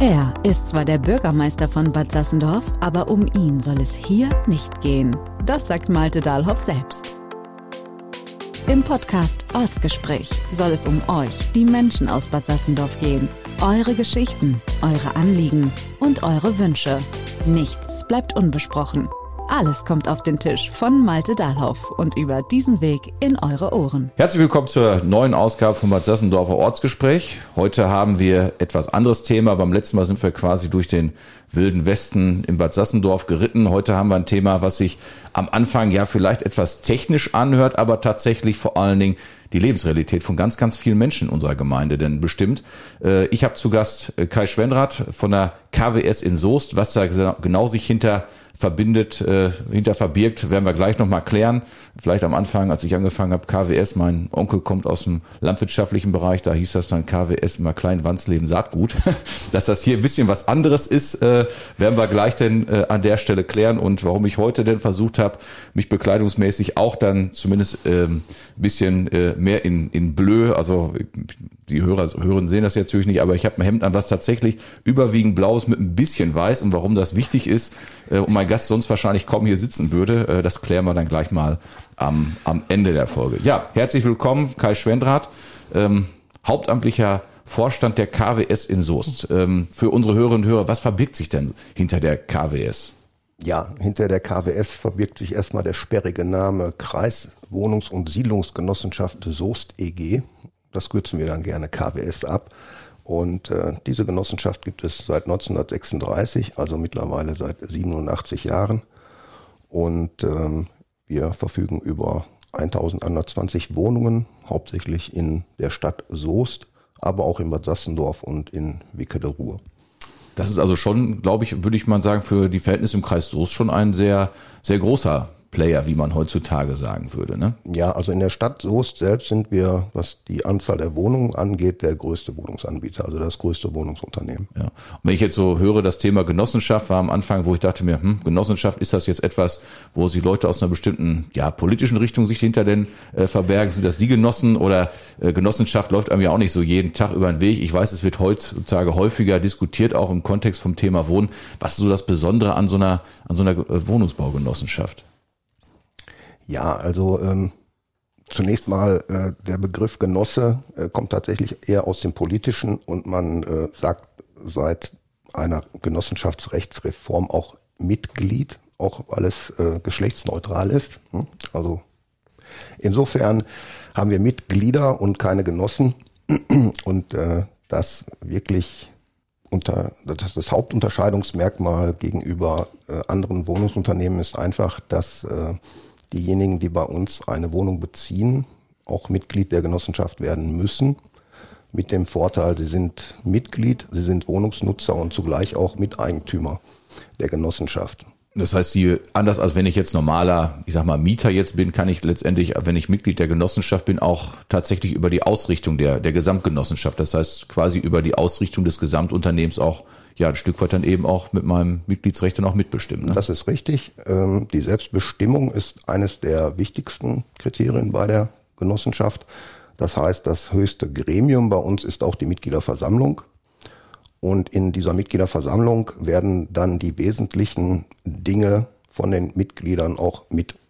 Er ist zwar der Bürgermeister von Bad Sassendorf, aber um ihn soll es hier nicht gehen. Das sagt Malte Dahlhoff selbst. Im Podcast Ortsgespräch soll es um euch, die Menschen aus Bad Sassendorf gehen. Eure Geschichten, eure Anliegen und eure Wünsche. Nichts bleibt unbesprochen. Alles kommt auf den Tisch von Malte Dahlhoff und über diesen Weg in eure Ohren. Herzlich willkommen zur neuen Ausgabe vom Bad Sassendorfer Ortsgespräch. Heute haben wir etwas anderes Thema. Beim letzten Mal sind wir quasi durch den wilden Westen im Bad Sassendorf geritten. Heute haben wir ein Thema, was sich am Anfang ja vielleicht etwas technisch anhört, aber tatsächlich vor allen Dingen die Lebensrealität von ganz, ganz vielen Menschen in unserer Gemeinde denn bestimmt. Äh, ich habe zu Gast äh, Kai Schwenrath von der KWS in Soest, was da genau sich hinter verbindet, äh, hinter verbirgt, werden wir gleich nochmal klären. Vielleicht am Anfang, als ich angefangen habe, KWS, mein Onkel kommt aus dem landwirtschaftlichen Bereich, da hieß das dann KWS immer Klein Wandsleben Saatgut. Dass das hier ein bisschen was anderes ist, äh, werden wir gleich denn äh, an der Stelle klären und warum ich heute denn versucht habe, mich bekleidungsmäßig auch dann zumindest ähm, bisschen äh, mehr in, in Bleu, also die Hörer hören sehen das jetzt natürlich nicht, aber ich habe ein Hemd an, was tatsächlich überwiegend blau ist mit ein bisschen weiß und warum das wichtig ist äh, und mein Gast sonst wahrscheinlich kaum hier sitzen würde, äh, das klären wir dann gleich mal am, am Ende der Folge. Ja, herzlich willkommen, Kai Schwendrath, ähm, hauptamtlicher Vorstand der KWS in Soest. Ähm, für unsere Hörerinnen und Hörer, was verbirgt sich denn hinter der KWS? Ja, hinter der KWS verbirgt sich erstmal der sperrige Name Kreis Wohnungs- und Siedlungsgenossenschaft Soest EG. Das kürzen wir dann gerne KWS ab. Und äh, diese Genossenschaft gibt es seit 1936, also mittlerweile seit 87 Jahren. Und ähm, wir verfügen über 1120 Wohnungen, hauptsächlich in der Stadt Soest, aber auch in Bad Sassendorf und in Wicke der Ruhr. Das ist also schon, glaube ich, würde ich mal sagen, für die Verhältnisse im Kreis Soest schon ein sehr, sehr großer Player, wie man heutzutage sagen würde. Ne? Ja, also in der Stadt Soest selbst sind wir, was die Anzahl der Wohnungen angeht, der größte Wohnungsanbieter, also das größte Wohnungsunternehmen. Ja. Und wenn ich jetzt so höre, das Thema Genossenschaft war am Anfang, wo ich dachte mir, hm, Genossenschaft, ist das jetzt etwas, wo sich Leute aus einer bestimmten ja, politischen Richtung sich hinter den äh, verbergen? Sind das die Genossen oder äh, Genossenschaft läuft einem ja auch nicht so jeden Tag über den Weg. Ich weiß, es wird heutzutage häufiger diskutiert, auch im Kontext vom Thema Wohnen. Was ist so das Besondere an so einer, an so einer äh, Wohnungsbaugenossenschaft? Ja, also ähm, zunächst mal äh, der Begriff Genosse äh, kommt tatsächlich eher aus dem Politischen und man äh, sagt seit einer Genossenschaftsrechtsreform auch Mitglied, auch weil es äh, geschlechtsneutral ist. Hm? Also insofern haben wir Mitglieder und keine Genossen und äh, das wirklich unter das, das Hauptunterscheidungsmerkmal gegenüber äh, anderen Wohnungsunternehmen ist einfach, dass äh, diejenigen, die bei uns eine Wohnung beziehen, auch Mitglied der Genossenschaft werden müssen. Mit dem Vorteil, sie sind Mitglied, sie sind Wohnungsnutzer und zugleich auch Miteigentümer der Genossenschaft. Das heißt, Sie, anders als wenn ich jetzt normaler, ich sag mal, Mieter jetzt bin, kann ich letztendlich, wenn ich Mitglied der Genossenschaft bin, auch tatsächlich über die Ausrichtung der, der Gesamtgenossenschaft, das heißt quasi über die Ausrichtung des Gesamtunternehmens auch ja ein Stück weit dann eben auch mit meinem Mitgliedsrecht dann auch mitbestimmen. Ne? Das ist richtig. Ähm, die Selbstbestimmung ist eines der wichtigsten Kriterien bei der Genossenschaft. Das heißt, das höchste Gremium bei uns ist auch die Mitgliederversammlung. Und in dieser Mitgliederversammlung werden dann die wesentlichen Dinge von den Mitgliedern auch mitbestimmt.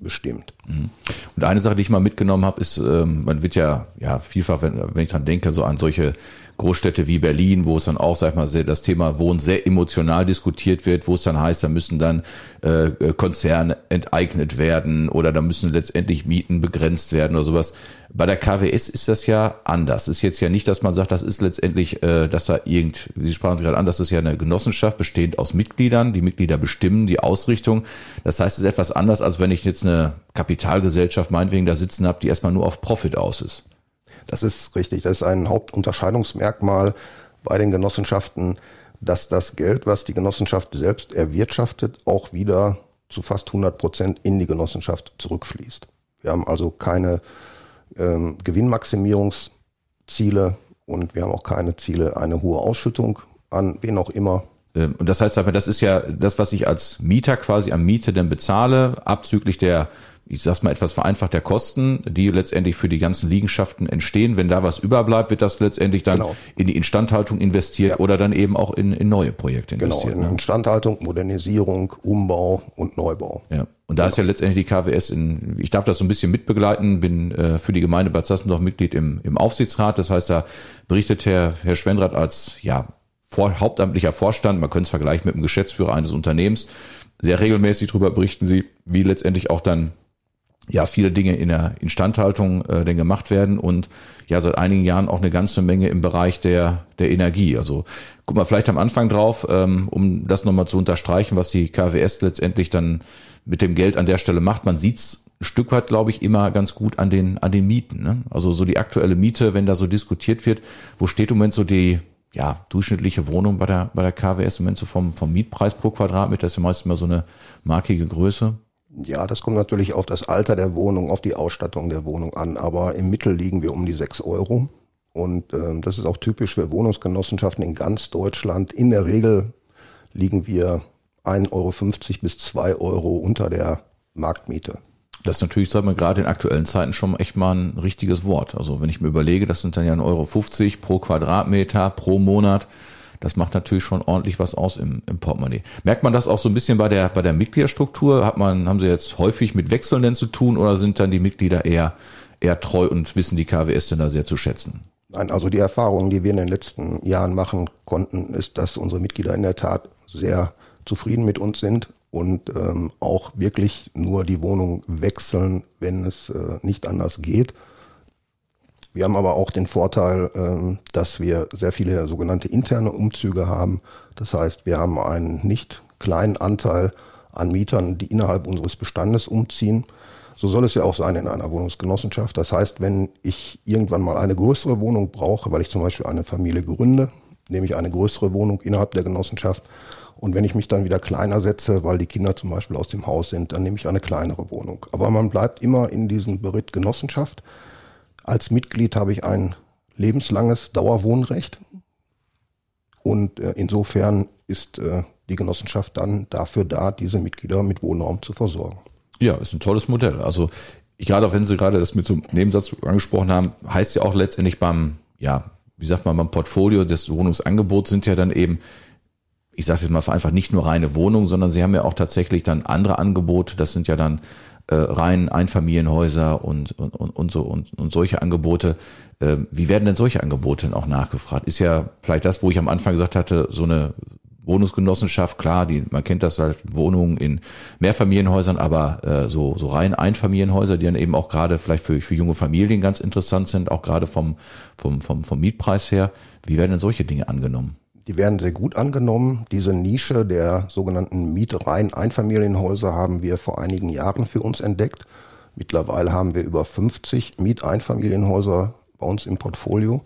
Mhm. Und eine Sache, die ich mal mitgenommen habe, ist, ähm, man wird ja, ja vielfach, wenn, wenn ich dran denke, so an solche Großstädte wie Berlin, wo es dann auch, sag ich mal, sehr, das Thema Wohnen sehr emotional diskutiert wird, wo es dann heißt, da müssen dann äh, Konzerne enteignet werden oder da müssen letztendlich Mieten begrenzt werden oder sowas. Bei der KWS ist das ja anders. Ist jetzt ja nicht, dass man sagt, das ist letztendlich, äh, dass da irgend, Sie sprachen es gerade an, das ist ja eine Genossenschaft bestehend aus Mitgliedern. Die Mitglieder bestimmen die Ausrichtung. Das heißt, es ist etwas anders, als wenn ich jetzt eine Kapitalgesellschaft meinetwegen da sitzen habe, die erstmal nur auf Profit aus ist. Das ist richtig. Das ist ein Hauptunterscheidungsmerkmal bei den Genossenschaften, dass das Geld, was die Genossenschaft selbst erwirtschaftet, auch wieder zu fast 100 Prozent in die Genossenschaft zurückfließt. Wir haben also keine ähm, Gewinnmaximierungsziele und wir haben auch keine Ziele, eine hohe Ausschüttung an wen auch immer und das heißt aber, das ist ja das, was ich als Mieter quasi am Miete dann bezahle, abzüglich der ich sag's mal etwas vereinfacht, der Kosten, die letztendlich für die ganzen Liegenschaften entstehen. Wenn da was überbleibt, wird das letztendlich dann genau. in die Instandhaltung investiert ja. oder dann eben auch in, in neue Projekte genau, investiert. Genau, in ne? Instandhaltung, Modernisierung, Umbau und Neubau. Ja. Und da genau. ist ja letztendlich die KWS in, ich darf das so ein bisschen mitbegleiten, bin äh, für die Gemeinde Bad Sassendorf Mitglied im, im Aufsichtsrat. Das heißt, da berichtet Herr, Herr Schwendrath als ja, vor, hauptamtlicher Vorstand, man könnte es vergleichen mit dem Geschäftsführer eines Unternehmens, sehr regelmäßig darüber berichten sie, wie letztendlich auch dann ja viele Dinge in der Instandhaltung äh, denn gemacht werden und ja seit einigen Jahren auch eine ganze Menge im Bereich der der Energie. Also guck mal vielleicht am Anfang drauf, ähm, um das nochmal zu unterstreichen, was die KWS letztendlich dann mit dem Geld an der Stelle macht. Man sieht's ein Stück weit, glaube ich, immer ganz gut an den an den Mieten. Ne? Also so die aktuelle Miete, wenn da so diskutiert wird, wo steht im Moment so die ja, durchschnittliche Wohnung bei der, bei der KWS im Moment so vom, vom Mietpreis pro Quadratmeter, ist ja meistens mal so eine markige Größe. Ja, das kommt natürlich auf das Alter der Wohnung, auf die Ausstattung der Wohnung an, aber im Mittel liegen wir um die sechs Euro. Und äh, das ist auch typisch für Wohnungsgenossenschaften in ganz Deutschland. In der Regel liegen wir 1,50 Euro bis zwei Euro unter der Marktmiete. Das ist natürlich, sagt man, gerade in aktuellen Zeiten schon echt mal ein richtiges Wort. Also wenn ich mir überlege, das sind dann ja 1,50 Euro pro Quadratmeter pro Monat. Das macht natürlich schon ordentlich was aus im, im Portemonnaie. Merkt man das auch so ein bisschen bei der, bei der Mitgliederstruktur? Hat man, haben Sie jetzt häufig mit Wechselnden zu tun oder sind dann die Mitglieder eher, eher treu und wissen die KWS denn da sehr zu schätzen? Nein, also die Erfahrungen, die wir in den letzten Jahren machen konnten, ist, dass unsere Mitglieder in der Tat sehr zufrieden mit uns sind und ähm, auch wirklich nur die Wohnung wechseln, wenn es äh, nicht anders geht. Wir haben aber auch den Vorteil, ähm, dass wir sehr viele sogenannte interne Umzüge haben. Das heißt, wir haben einen nicht kleinen Anteil an Mietern, die innerhalb unseres Bestandes umziehen. So soll es ja auch sein in einer Wohnungsgenossenschaft. Das heißt, wenn ich irgendwann mal eine größere Wohnung brauche, weil ich zum Beispiel eine Familie gründe, nehme ich eine größere Wohnung innerhalb der Genossenschaft und wenn ich mich dann wieder kleiner setze, weil die Kinder zum Beispiel aus dem Haus sind, dann nehme ich eine kleinere Wohnung. Aber man bleibt immer in diesem Beritt Genossenschaft. Als Mitglied habe ich ein lebenslanges Dauerwohnrecht. Und äh, insofern ist äh, die Genossenschaft dann dafür da, diese Mitglieder mit Wohnraum zu versorgen. Ja, ist ein tolles Modell. Also gerade auch wenn Sie gerade das mit so einem Nebensatz angesprochen haben, heißt ja auch letztendlich beim, ja, wie sagt man, beim Portfolio des Wohnungsangebots sind ja dann eben ich sage jetzt mal einfach nicht nur reine Wohnung, sondern sie haben ja auch tatsächlich dann andere Angebote. Das sind ja dann äh, rein Einfamilienhäuser und, und, und, und so und, und solche Angebote. Äh, wie werden denn solche Angebote denn auch nachgefragt? Ist ja vielleicht das, wo ich am Anfang gesagt hatte, so eine Wohnungsgenossenschaft, klar, die, man kennt das halt, Wohnungen in Mehrfamilienhäusern, aber äh, so, so rein Einfamilienhäuser, die dann eben auch gerade vielleicht für, für junge Familien ganz interessant sind, auch gerade vom, vom, vom, vom Mietpreis her. Wie werden denn solche Dinge angenommen? Die werden sehr gut angenommen. Diese Nische der sogenannten Mietereien Einfamilienhäuser haben wir vor einigen Jahren für uns entdeckt. Mittlerweile haben wir über 50 Mieteinfamilienhäuser bei uns im Portfolio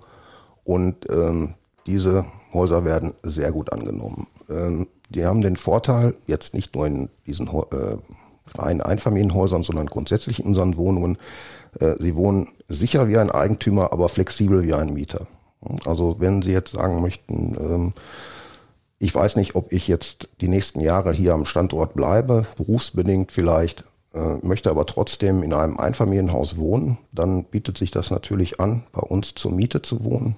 und ähm, diese Häuser werden sehr gut angenommen. Ähm, die haben den Vorteil, jetzt nicht nur in diesen äh, reinen Einfamilienhäusern, sondern grundsätzlich in unseren Wohnungen, äh, sie wohnen sicher wie ein Eigentümer, aber flexibel wie ein Mieter. Also wenn Sie jetzt sagen möchten, ähm, ich weiß nicht, ob ich jetzt die nächsten Jahre hier am Standort bleibe, berufsbedingt vielleicht, äh, möchte aber trotzdem in einem Einfamilienhaus wohnen, dann bietet sich das natürlich an, bei uns zur Miete zu wohnen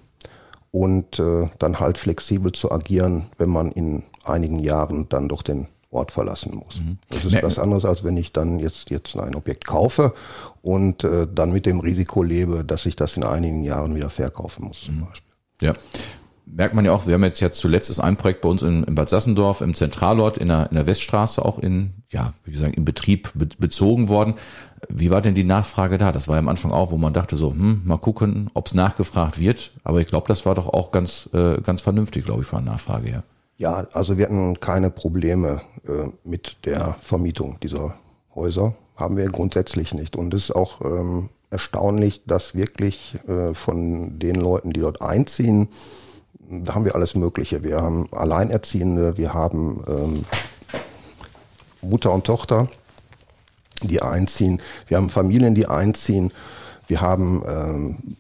und äh, dann halt flexibel zu agieren, wenn man in einigen Jahren dann doch den Ort verlassen muss. Mhm. Das ist was anderes, als wenn ich dann jetzt, jetzt ein Objekt kaufe und äh, dann mit dem Risiko lebe, dass ich das in einigen Jahren wieder verkaufen muss zum mhm. Beispiel. Ja. Merkt man ja auch, wir haben jetzt ja zuletzt ist ein Projekt bei uns in, in Bad Sassendorf im Zentralort in der, in der Weststraße auch in, ja, wie gesagt, in Betrieb be bezogen worden. Wie war denn die Nachfrage da? Das war ja am Anfang auch, wo man dachte so, hm, mal gucken, ob es nachgefragt wird. Aber ich glaube, das war doch auch ganz, äh, ganz vernünftig, glaube ich, von der Nachfrage her. Ja, also wir hatten keine Probleme äh, mit der Vermietung dieser Häuser. Haben wir grundsätzlich nicht. Und es ist auch ähm, erstaunlich, dass wirklich äh, von den Leuten, die dort einziehen, da haben wir alles Mögliche. Wir haben Alleinerziehende, wir haben ähm, Mutter und Tochter, die einziehen. Wir haben Familien, die einziehen. Wir haben ähm,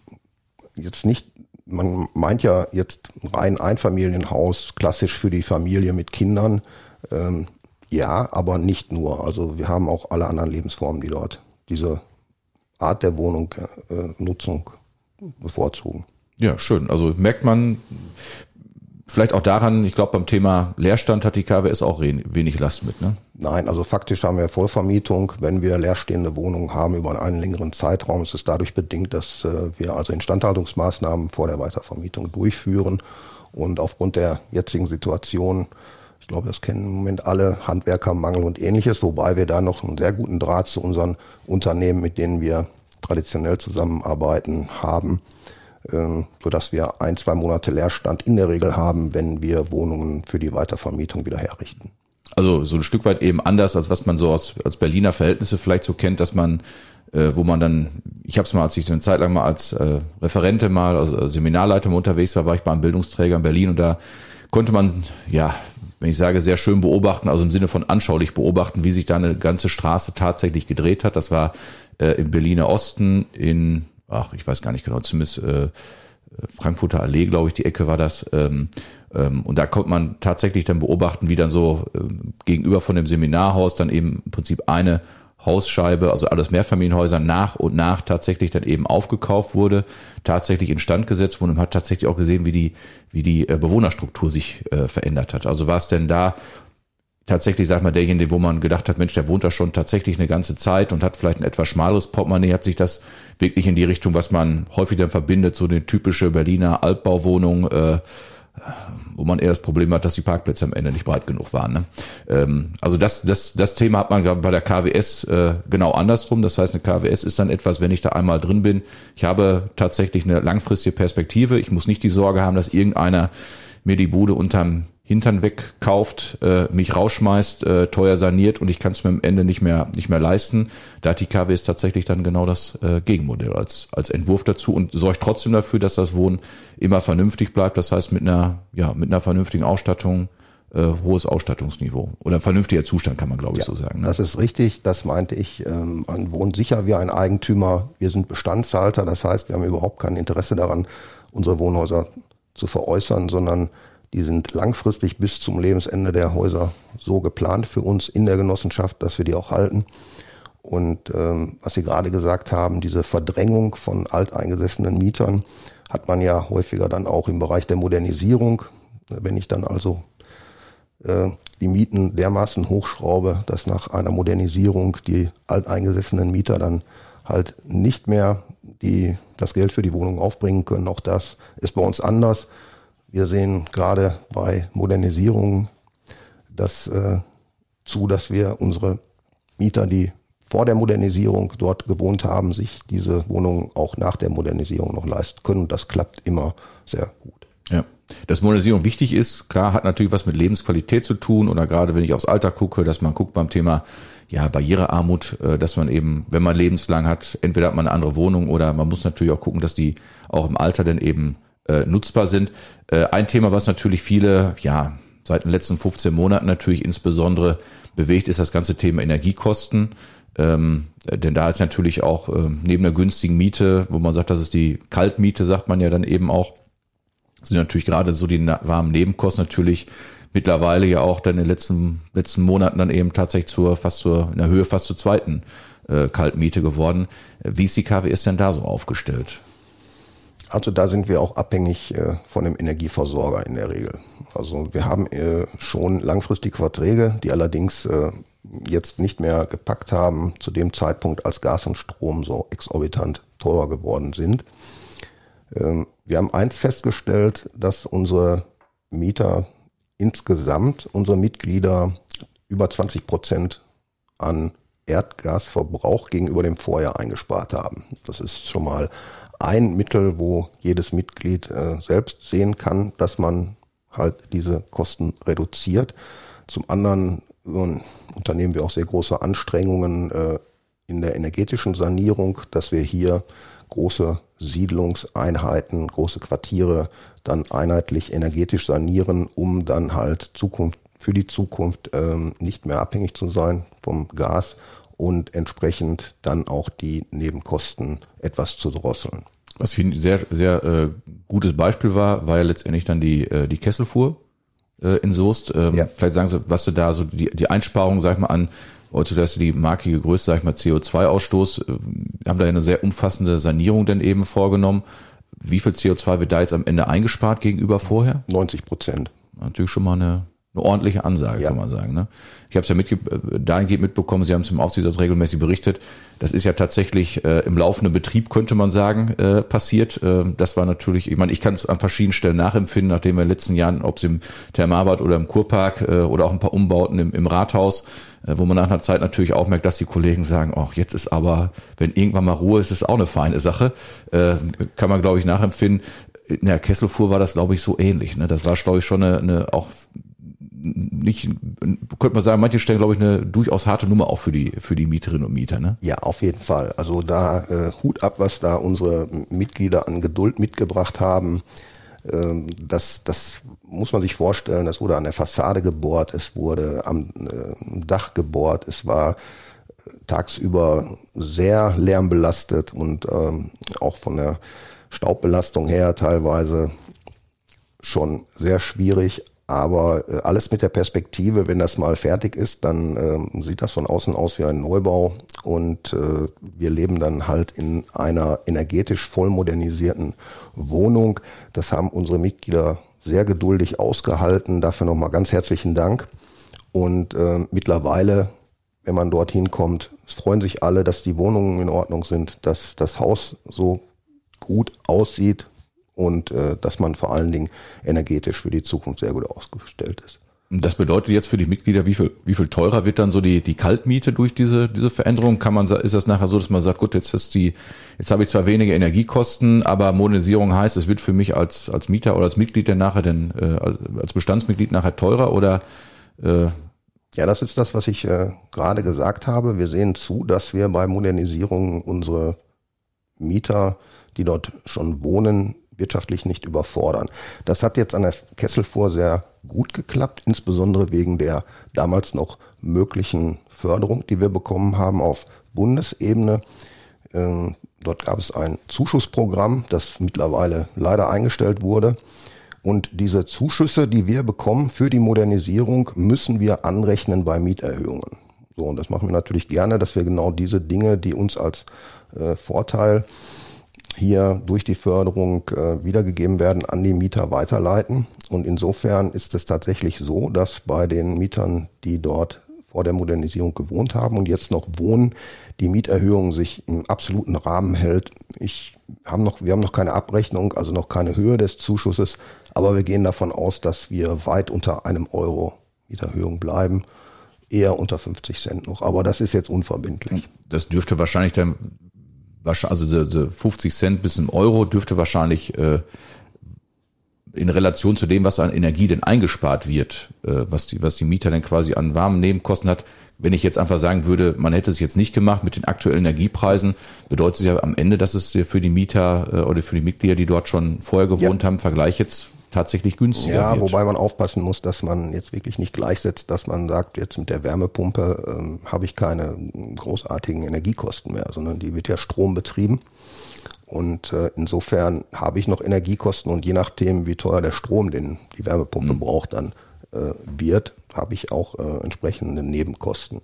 jetzt nicht man meint ja jetzt rein Einfamilienhaus, klassisch für die Familie mit Kindern. Ähm, ja, aber nicht nur. Also wir haben auch alle anderen Lebensformen, die dort diese Art der Wohnung, äh, Nutzung bevorzugen. Ja, schön. Also merkt man vielleicht auch daran, ich glaube, beim Thema Leerstand hat die KWS auch wenig Last mit, ne? Nein, also faktisch haben wir Vollvermietung. Wenn wir leerstehende Wohnungen haben über einen längeren Zeitraum, ist es dadurch bedingt, dass äh, wir also Instandhaltungsmaßnahmen vor der Weitervermietung durchführen. Und aufgrund der jetzigen Situation, ich glaube, das kennen im Moment alle Handwerkermangel und ähnliches, wobei wir da noch einen sehr guten Draht zu unseren Unternehmen, mit denen wir traditionell zusammenarbeiten, haben sodass wir ein, zwei Monate Leerstand in der Regel haben, wenn wir Wohnungen für die Weitervermietung wieder herrichten. Also so ein Stück weit eben anders, als was man so aus, als Berliner Verhältnisse vielleicht so kennt, dass man, äh, wo man dann, ich habe es mal, als ich eine Zeit lang mal als äh, Referente mal, also Seminarleiter mal unterwegs war, war ich beim Bildungsträger in Berlin und da konnte man, ja, wenn ich sage, sehr schön beobachten, also im Sinne von anschaulich beobachten, wie sich da eine ganze Straße tatsächlich gedreht hat. Das war äh, im Berliner Osten, in ach, ich weiß gar nicht genau, zumindest äh, Frankfurter Allee, glaube ich, die Ecke war das. Ähm, ähm, und da konnte man tatsächlich dann beobachten, wie dann so äh, gegenüber von dem Seminarhaus dann eben im Prinzip eine Hausscheibe, also alles Mehrfamilienhäuser nach und nach tatsächlich dann eben aufgekauft wurde, tatsächlich instand gesetzt wurde und hat tatsächlich auch gesehen, wie die, wie die äh, Bewohnerstruktur sich äh, verändert hat. Also war es denn da tatsächlich, sag mal, derjenige, wo man gedacht hat, Mensch, der wohnt da schon tatsächlich eine ganze Zeit und hat vielleicht ein etwas schmaleres Portemonnaie, hat sich das wirklich in die Richtung, was man häufig dann verbindet, so eine typische Berliner Altbauwohnung, äh, wo man eher das Problem hat, dass die Parkplätze am Ende nicht breit genug waren. Ne? Ähm, also das, das, das Thema hat man bei der KWS äh, genau andersrum. Das heißt, eine KWS ist dann etwas, wenn ich da einmal drin bin, ich habe tatsächlich eine langfristige Perspektive. Ich muss nicht die Sorge haben, dass irgendeiner mir die Bude unterm Hintern wegkauft, äh, mich rausschmeißt, äh, teuer saniert und ich kann es mir am Ende nicht mehr nicht mehr leisten. Da hat die KWS tatsächlich dann genau das äh, Gegenmodell als als Entwurf dazu und sorgt trotzdem dafür, dass das Wohnen immer vernünftig bleibt. Das heißt mit einer ja mit einer vernünftigen Ausstattung äh, hohes Ausstattungsniveau oder vernünftiger Zustand kann man glaube ich ja, so sagen. Ne? Das ist richtig, das meinte ich. Ähm, man wohnt sicher wie ein Eigentümer. Wir sind Bestandshalter, das heißt, wir haben überhaupt kein Interesse daran, unsere Wohnhäuser zu veräußern, sondern die sind langfristig bis zum Lebensende der Häuser so geplant für uns in der Genossenschaft, dass wir die auch halten. Und ähm, was Sie gerade gesagt haben, diese Verdrängung von alteingesessenen Mietern hat man ja häufiger dann auch im Bereich der Modernisierung. Wenn ich dann also äh, die Mieten dermaßen hochschraube, dass nach einer Modernisierung die alteingesessenen Mieter dann halt nicht mehr die, das Geld für die Wohnung aufbringen können. Auch das ist bei uns anders. Wir sehen gerade bei Modernisierungen das äh, zu, dass wir unsere Mieter, die vor der Modernisierung dort gewohnt haben, sich diese Wohnungen auch nach der Modernisierung noch leisten können. Das klappt immer sehr gut. Ja. Dass Modernisierung wichtig ist, klar, hat natürlich was mit Lebensqualität zu tun oder gerade wenn ich aufs Alter gucke, dass man guckt beim Thema ja, Barrierearmut, äh, dass man eben, wenn man lebenslang hat, entweder hat man eine andere Wohnung oder man muss natürlich auch gucken, dass die auch im Alter dann eben äh, nutzbar sind. Äh, ein Thema, was natürlich viele, ja, seit den letzten 15 Monaten natürlich insbesondere bewegt, ist das ganze Thema Energiekosten. Ähm, denn da ist natürlich auch äh, neben der günstigen Miete, wo man sagt, das ist die Kaltmiete, sagt man ja dann eben auch, sind natürlich gerade so die warmen Nebenkosten natürlich mittlerweile ja auch dann in den letzten, letzten Monaten dann eben tatsächlich zur fast zur in der Höhe fast zur zweiten äh, Kaltmiete geworden. Wie ist die KWS denn da so aufgestellt? Also da sind wir auch abhängig äh, von dem Energieversorger in der Regel. Also wir haben äh, schon langfristige Verträge, die allerdings äh, jetzt nicht mehr gepackt haben zu dem Zeitpunkt, als Gas und Strom so exorbitant teurer geworden sind. Ähm, wir haben eins festgestellt, dass unsere Mieter insgesamt, unsere Mitglieder über 20 Prozent an Erdgasverbrauch gegenüber dem Vorjahr eingespart haben. Das ist schon mal ein Mittel, wo jedes Mitglied äh, selbst sehen kann, dass man halt diese Kosten reduziert. Zum anderen äh, unternehmen wir auch sehr große Anstrengungen äh, in der energetischen Sanierung, dass wir hier große Siedlungseinheiten, große Quartiere dann einheitlich energetisch sanieren, um dann halt Zukunft für die Zukunft ähm, nicht mehr abhängig zu sein vom Gas und entsprechend dann auch die Nebenkosten etwas zu drosseln. Was für ein sehr, sehr äh, gutes Beispiel war, war ja letztendlich dann die, äh, die Kesselfuhr. äh, in Soest. Ähm, ja. Vielleicht sagen Sie, was du da so die, die Einsparungen, sag ich mal, an heute das ist die markige Größe, sag ich mal, CO2-Ausstoß, äh, haben da eine sehr umfassende Sanierung dann eben vorgenommen. Wie viel CO2 wird da jetzt am Ende eingespart gegenüber vorher? 90 Prozent. Natürlich schon mal eine, eine ordentliche Ansage, ja. kann man sagen. Ne? Ich habe es ja mitge dahingehend mitbekommen, Sie haben es im Aufsichtsrat regelmäßig berichtet, das ist ja tatsächlich äh, im laufenden Betrieb, könnte man sagen, äh, passiert. Äh, das war natürlich, ich meine, ich kann es an verschiedenen Stellen nachempfinden, nachdem wir in den letzten Jahren, ob es im Thermarbad oder im Kurpark äh, oder auch ein paar Umbauten im, im Rathaus, äh, wo man nach einer Zeit natürlich auch merkt, dass die Kollegen sagen, ach, jetzt ist aber, wenn irgendwann mal Ruhe ist, ist auch eine feine Sache. Äh, kann man, glaube ich, nachempfinden. In der Kesselfuhr war das, glaube ich, so ähnlich. Ne? Das war, glaube ich, schon eine, eine auch nicht, könnte man sagen, manche Stellen, glaube ich, eine durchaus harte Nummer auch für die, für die Mieterinnen und Mieter, ne? Ja, auf jeden Fall. Also da äh, Hut ab, was da unsere Mitglieder an Geduld mitgebracht haben. Ähm, das, das muss man sich vorstellen, das wurde an der Fassade gebohrt, es wurde am äh, Dach gebohrt, es war tagsüber sehr lärmbelastet und ähm, auch von der Staubbelastung her teilweise schon sehr schwierig. Aber äh, alles mit der Perspektive, wenn das mal fertig ist, dann äh, sieht das von außen aus wie ein Neubau und äh, wir leben dann halt in einer energetisch voll modernisierten Wohnung. Das haben unsere Mitglieder sehr geduldig ausgehalten. Dafür nochmal ganz herzlichen Dank. Und äh, mittlerweile, wenn man dorthin kommt, freuen sich alle, dass die Wohnungen in Ordnung sind, dass das Haus so gut aussieht, und äh, dass man vor allen Dingen energetisch für die Zukunft sehr gut ausgestellt ist. Das bedeutet jetzt für die Mitglieder, wie viel, wie viel teurer wird dann so die, die Kaltmiete durch diese, diese Veränderung? Kann man, ist das nachher so, dass man sagt, gut, jetzt ist die, jetzt habe ich zwar weniger Energiekosten, aber Modernisierung heißt, es wird für mich als, als Mieter oder als Mitglied dann nachher denn, äh, als Bestandsmitglied nachher teurer oder, äh, ja, das ist das, was ich äh, gerade gesagt habe. Wir sehen zu, dass wir bei Modernisierung unsere Mieter, die dort schon wohnen, wirtschaftlich nicht überfordern. Das hat jetzt an der Kesselfuhr sehr gut geklappt, insbesondere wegen der damals noch möglichen Förderung, die wir bekommen haben auf Bundesebene. Ähm, dort gab es ein Zuschussprogramm, das mittlerweile leider eingestellt wurde. Und diese Zuschüsse, die wir bekommen für die Modernisierung, müssen wir anrechnen bei Mieterhöhungen. So, und das machen wir natürlich gerne, dass wir genau diese Dinge, die uns als äh, Vorteil hier durch die Förderung äh, wiedergegeben werden, an die Mieter weiterleiten. Und insofern ist es tatsächlich so, dass bei den Mietern, die dort vor der Modernisierung gewohnt haben und jetzt noch wohnen, die Mieterhöhung sich im absoluten Rahmen hält. Ich haben noch, wir haben noch keine Abrechnung, also noch keine Höhe des Zuschusses, aber wir gehen davon aus, dass wir weit unter einem Euro Mieterhöhung bleiben, eher unter 50 Cent noch. Aber das ist jetzt unverbindlich. Das dürfte wahrscheinlich dann also die 50 Cent bis im Euro dürfte wahrscheinlich äh, in Relation zu dem, was an Energie denn eingespart wird, äh, was die was die Mieter denn quasi an warmen Nebenkosten hat. Wenn ich jetzt einfach sagen würde, man hätte es jetzt nicht gemacht mit den aktuellen Energiepreisen, bedeutet es ja am Ende, dass es für die Mieter äh, oder für die Mitglieder, die dort schon vorher gewohnt ja. haben, Vergleich jetzt tatsächlich günstiger ja, wird. wobei man aufpassen muss, dass man jetzt wirklich nicht gleichsetzt, dass man sagt, jetzt mit der Wärmepumpe ähm, habe ich keine großartigen Energiekosten mehr, sondern die wird ja Strom betrieben. Und äh, insofern habe ich noch Energiekosten und je nachdem, wie teuer der Strom, den die Wärmepumpe mhm. braucht, dann äh, wird, habe ich auch äh, entsprechende Nebenkosten.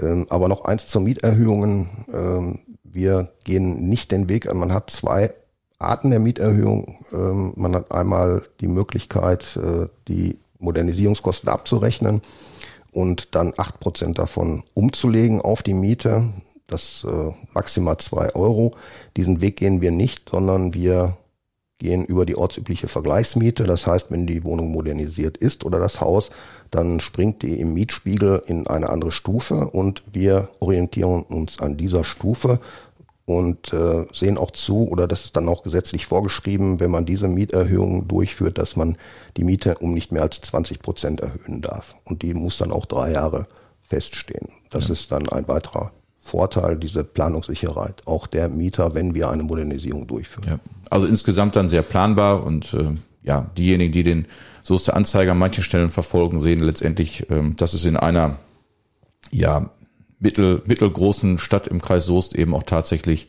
Ähm, aber noch eins zur Mieterhöhungen. Ähm, wir gehen nicht den Weg, man hat zwei Arten der Mieterhöhung. Ähm, man hat einmal die Möglichkeit, äh, die Modernisierungskosten abzurechnen und dann acht Prozent davon umzulegen auf die Miete. Das äh, maximal zwei Euro. Diesen Weg gehen wir nicht, sondern wir gehen über die ortsübliche Vergleichsmiete. Das heißt, wenn die Wohnung modernisiert ist oder das Haus, dann springt die im Mietspiegel in eine andere Stufe und wir orientieren uns an dieser Stufe und äh, sehen auch zu, oder das ist dann auch gesetzlich vorgeschrieben, wenn man diese Mieterhöhung durchführt, dass man die Miete um nicht mehr als 20 Prozent erhöhen darf. Und die muss dann auch drei Jahre feststehen. Das ja. ist dann ein weiterer Vorteil, diese Planungssicherheit, auch der Mieter, wenn wir eine Modernisierung durchführen. Ja. Also insgesamt dann sehr planbar und äh, ja, diejenigen, die den so ist der Anzeiger an manchen Stellen verfolgen, sehen letztendlich, ähm, dass es in einer ja mittel, mittelgroßen Stadt im Kreis Soest eben auch tatsächlich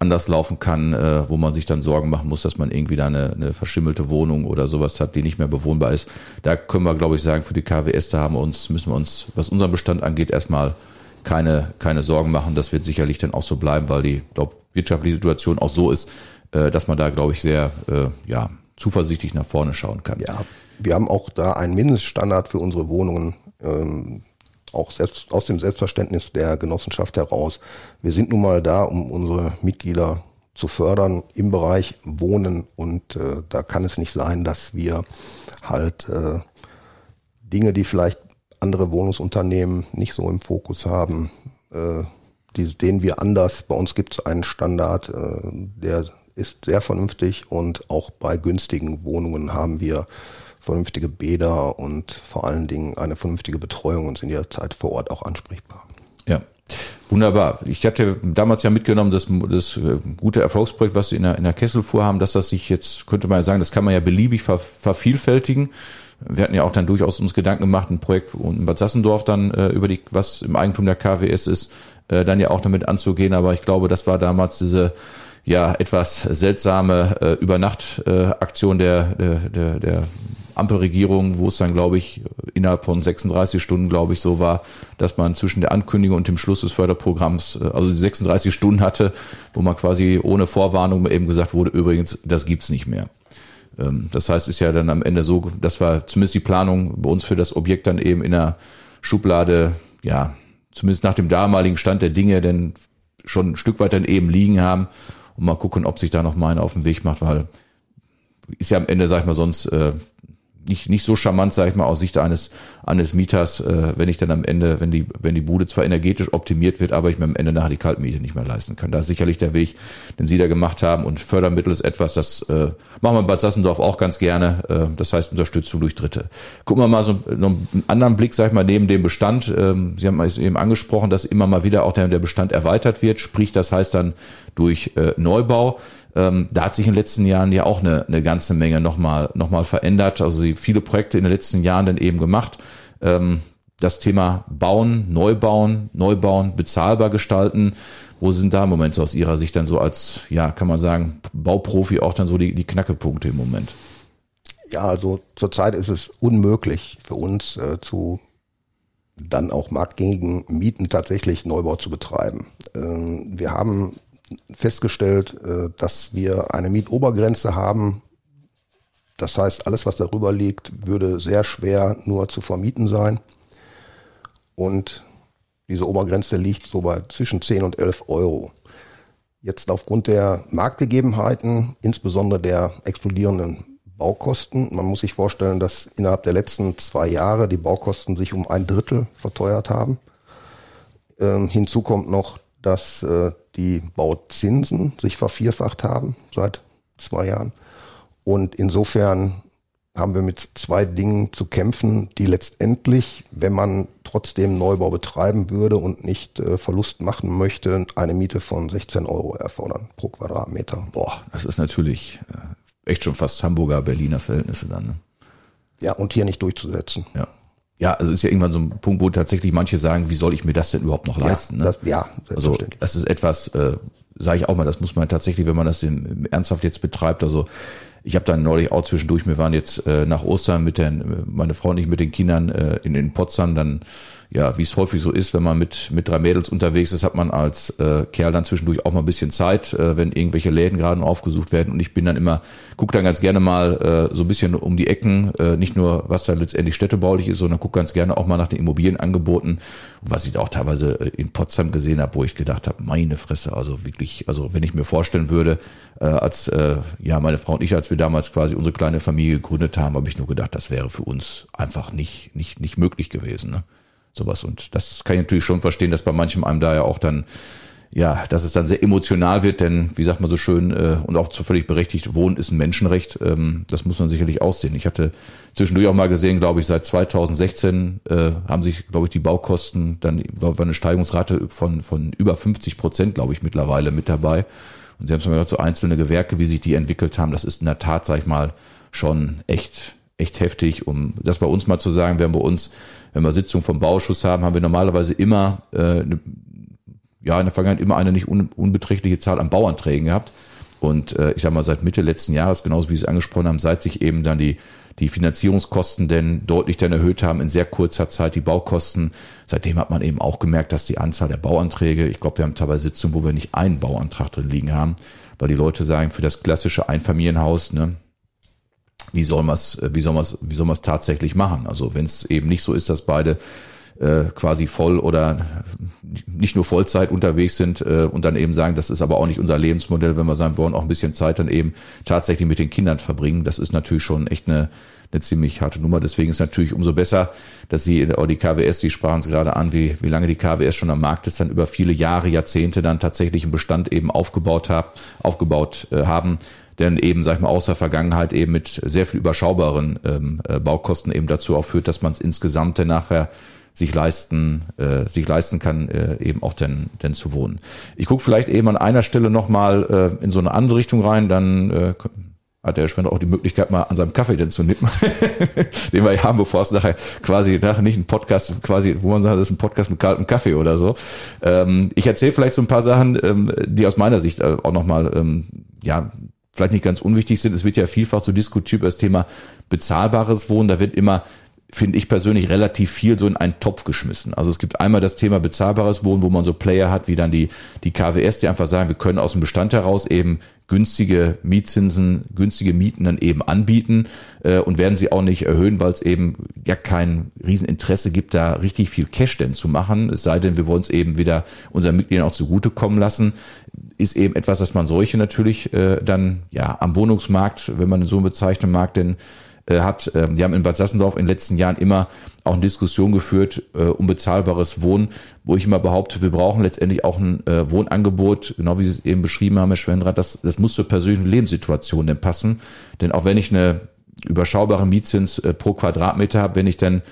anders laufen kann, äh, wo man sich dann Sorgen machen muss, dass man irgendwie da eine, eine verschimmelte Wohnung oder sowas hat, die nicht mehr bewohnbar ist. Da können wir, glaube ich, sagen, für die KWS, da haben wir uns, müssen wir uns, was unseren Bestand angeht, erstmal keine, keine Sorgen machen. Das wird sicherlich dann auch so bleiben, weil die glaub, wirtschaftliche Situation auch so ist, äh, dass man da, glaube ich, sehr äh, ja, zuversichtlich nach vorne schauen kann. Ja, wir haben auch da einen Mindeststandard für unsere Wohnungen ähm, auch selbst, aus dem Selbstverständnis der Genossenschaft heraus. Wir sind nun mal da, um unsere Mitglieder zu fördern im Bereich Wohnen und äh, da kann es nicht sein, dass wir halt äh, Dinge, die vielleicht andere Wohnungsunternehmen nicht so im Fokus haben, äh, die, den wir anders. Bei uns gibt es einen Standard, äh, der ist sehr vernünftig und auch bei günstigen Wohnungen haben wir vernünftige Bäder und vor allen Dingen eine vernünftige Betreuung und sind jederzeit vor Ort auch ansprechbar. Ja. Wunderbar. Ich hatte damals ja mitgenommen, dass das äh, gute Erfolgsprojekt, was Sie in der, in der Kesselfuhr haben, dass das sich jetzt, könnte man ja sagen, das kann man ja beliebig ver, vervielfältigen. Wir hatten ja auch dann durchaus uns Gedanken gemacht, ein Projekt in Bad Sassendorf dann äh, über die, was im Eigentum der KWS ist, äh, dann ja auch damit anzugehen. Aber ich glaube, das war damals diese ja etwas seltsame äh, Übernachtaktion der, der, der, der Ampelregierung, wo es dann, glaube ich, innerhalb von 36 Stunden, glaube ich, so war, dass man zwischen der Ankündigung und dem Schluss des Förderprogramms, äh, also die 36 Stunden hatte, wo man quasi ohne Vorwarnung eben gesagt wurde, übrigens, das gibt's nicht mehr. Ähm, das heißt, ist ja dann am Ende so, das war zumindest die Planung bei uns für das Objekt dann eben in der Schublade, ja, zumindest nach dem damaligen Stand der Dinge, denn schon ein Stück weit dann eben liegen haben und mal gucken, ob sich da noch mal einer auf den Weg macht, weil ist ja am Ende, sag ich mal, sonst äh, nicht, nicht so charmant, sage ich mal, aus Sicht eines, eines Mieters, äh, wenn ich dann am Ende, wenn die, wenn die Bude zwar energetisch optimiert wird, aber ich mir am Ende nachher die Kaltmiete nicht mehr leisten kann. Da ist sicherlich der Weg, den Sie da gemacht haben. Und Fördermittel ist etwas, das äh, machen wir in Bad Sassendorf auch ganz gerne. Äh, das heißt Unterstützung durch Dritte. Gucken wir mal so noch einen anderen Blick, sag ich mal, neben dem Bestand. Ähm, Sie haben es eben angesprochen, dass immer mal wieder auch der, der Bestand erweitert wird. Sprich, das heißt dann durch äh, Neubau. Ähm, da hat sich in den letzten Jahren ja auch eine, eine ganze Menge nochmal noch mal verändert. Also viele Projekte in den letzten Jahren dann eben gemacht. Ähm, das Thema Bauen, Neubauen, Neubauen, bezahlbar gestalten. Wo sind da im Moment aus Ihrer Sicht dann so als, ja, kann man sagen, Bauprofi auch dann so die, die Knackepunkte im Moment? Ja, also zurzeit ist es unmöglich für uns äh, zu dann auch marktgängigen Mieten tatsächlich Neubau zu betreiben. Ähm, wir haben festgestellt, äh, dass wir eine Mietobergrenze haben. Das heißt, alles, was darüber liegt, würde sehr schwer nur zu vermieten sein. Und diese Obergrenze liegt so bei zwischen 10 und 11 Euro. Jetzt aufgrund der Marktgegebenheiten, insbesondere der explodierenden Baukosten, man muss sich vorstellen, dass innerhalb der letzten zwei Jahre die Baukosten sich um ein Drittel verteuert haben. Ähm, hinzu kommt noch, dass äh, die Bauzinsen sich vervierfacht haben seit zwei Jahren. Und insofern haben wir mit zwei Dingen zu kämpfen, die letztendlich, wenn man trotzdem Neubau betreiben würde und nicht äh, Verlust machen möchte, eine Miete von 16 Euro erfordern pro Quadratmeter. Boah, das ist natürlich äh, echt schon fast Hamburger, Berliner Verhältnisse dann. Ne? Ja, und hier nicht durchzusetzen. Ja ja, also ist ja irgendwann so ein Punkt, wo tatsächlich manche sagen, wie soll ich mir das denn überhaupt noch leisten? Ja, ne? das, ja also das ist etwas, äh, sage ich auch mal, das muss man tatsächlich, wenn man das in, ernsthaft jetzt betreibt, also ich habe dann neulich auch zwischendurch, wir waren jetzt äh, nach Ostern mit den, meine Frau und ich mit den Kindern äh, in, in Potsdam, dann ja, wie es häufig so ist, wenn man mit, mit drei Mädels unterwegs ist, hat man als äh, Kerl dann zwischendurch auch mal ein bisschen Zeit, äh, wenn irgendwelche Läden gerade aufgesucht werden. Und ich bin dann immer, guck dann ganz gerne mal äh, so ein bisschen um die Ecken, äh, nicht nur, was da letztendlich städtebaulich ist, sondern guck ganz gerne auch mal nach den Immobilienangeboten, was ich auch teilweise äh, in Potsdam gesehen habe, wo ich gedacht habe, meine Fresse, also wirklich, also wenn ich mir vorstellen würde, äh, als äh, ja meine Frau und ich, als wir damals quasi unsere kleine Familie gegründet haben, habe ich nur gedacht, das wäre für uns einfach nicht, nicht, nicht möglich gewesen. Ne? Sowas. Und das kann ich natürlich schon verstehen, dass bei manchem einem da ja auch dann, ja, dass es dann sehr emotional wird, denn wie sagt man so schön äh, und auch zu völlig berechtigt, Wohnen ist ein Menschenrecht. Ähm, das muss man sicherlich aussehen. Ich hatte zwischendurch auch mal gesehen, glaube ich, seit 2016 äh, haben sich, glaube ich, die Baukosten dann war eine Steigungsrate von von über 50 Prozent, glaube ich, mittlerweile mit dabei. Und Sie haben es mal gehört, so einzelne Gewerke, wie sich die entwickelt haben, das ist in der Tat, sag ich mal, schon echt echt heftig, um das bei uns mal zu sagen, wir haben bei uns wenn wir Sitzungen vom Bauschuss haben, haben wir normalerweise immer äh, eine ja in der Vergangenheit immer eine nicht un, unbeträchtliche Zahl an Bauanträgen gehabt. Und äh, ich sag mal, seit Mitte letzten Jahres, genauso wie Sie angesprochen haben, seit sich eben dann die, die Finanzierungskosten denn deutlich dann erhöht haben, in sehr kurzer Zeit die Baukosten. Seitdem hat man eben auch gemerkt, dass die Anzahl der Bauanträge, ich glaube, wir haben teilweise Sitzungen, wo wir nicht einen Bauantrag drin liegen haben, weil die Leute sagen, für das klassische Einfamilienhaus, ne, wie soll man es, wie soll man es, wie soll man es tatsächlich machen? Also wenn es eben nicht so ist, dass beide äh, quasi voll oder nicht nur Vollzeit unterwegs sind äh, und dann eben sagen, das ist aber auch nicht unser Lebensmodell, wenn wir sagen, wir wollen auch ein bisschen Zeit dann eben tatsächlich mit den Kindern verbringen. Das ist natürlich schon echt eine, eine ziemlich harte Nummer. Deswegen ist natürlich umso besser, dass sie, auch die KWS, die sprachen es gerade an, wie, wie lange die KWS schon am Markt ist, dann über viele Jahre, Jahrzehnte dann tatsächlich einen Bestand eben aufgebaut, hab, aufgebaut äh, haben, denn eben, sag ich mal, aus der Vergangenheit eben mit sehr viel überschaubaren ähm, äh, Baukosten eben dazu auch führt, dass man es insgesamt dann nachher sich leisten, äh, sich leisten kann, äh, eben auch denn, denn zu wohnen. Ich gucke vielleicht eben an einer Stelle nochmal äh, in so eine andere Richtung rein, dann äh, hat der Spender auch die Möglichkeit, mal an seinem Kaffee denn zu nippen, den wir haben, bevor es nachher quasi nachher nicht ein Podcast, quasi, wo man sagt, das ist ein Podcast mit kaltem Kaffee oder so. Ähm, ich erzähle vielleicht so ein paar Sachen, ähm, die aus meiner Sicht äh, auch nochmal, ähm, ja, vielleicht nicht ganz unwichtig sind. Es wird ja vielfach so diskutiert über das Thema bezahlbares Wohnen. Da wird immer finde ich persönlich relativ viel so in einen Topf geschmissen. Also es gibt einmal das Thema bezahlbares Wohnen, wo man so Player hat wie dann die, die KWS, die einfach sagen, wir können aus dem Bestand heraus eben günstige Mietzinsen, günstige Mieten dann eben anbieten äh, und werden sie auch nicht erhöhen, weil es eben ja kein Rieseninteresse gibt, da richtig viel Cash denn zu machen. Es sei denn, wir wollen es eben wieder unseren Mitgliedern auch zugutekommen lassen. Ist eben etwas, dass man solche natürlich äh, dann ja am Wohnungsmarkt, wenn man so bezeichnen mag, denn hat. Äh, die haben in Bad Sassendorf in den letzten Jahren immer auch eine Diskussion geführt äh, um bezahlbares Wohnen, wo ich immer behaupte, wir brauchen letztendlich auch ein äh, Wohnangebot, genau wie Sie es eben beschrieben haben, Herr Schwendrath, das, das muss zur persönlichen Lebenssituation denn passen. Denn auch wenn ich eine überschaubare Mietzins äh, pro Quadratmeter habe, wenn ich dann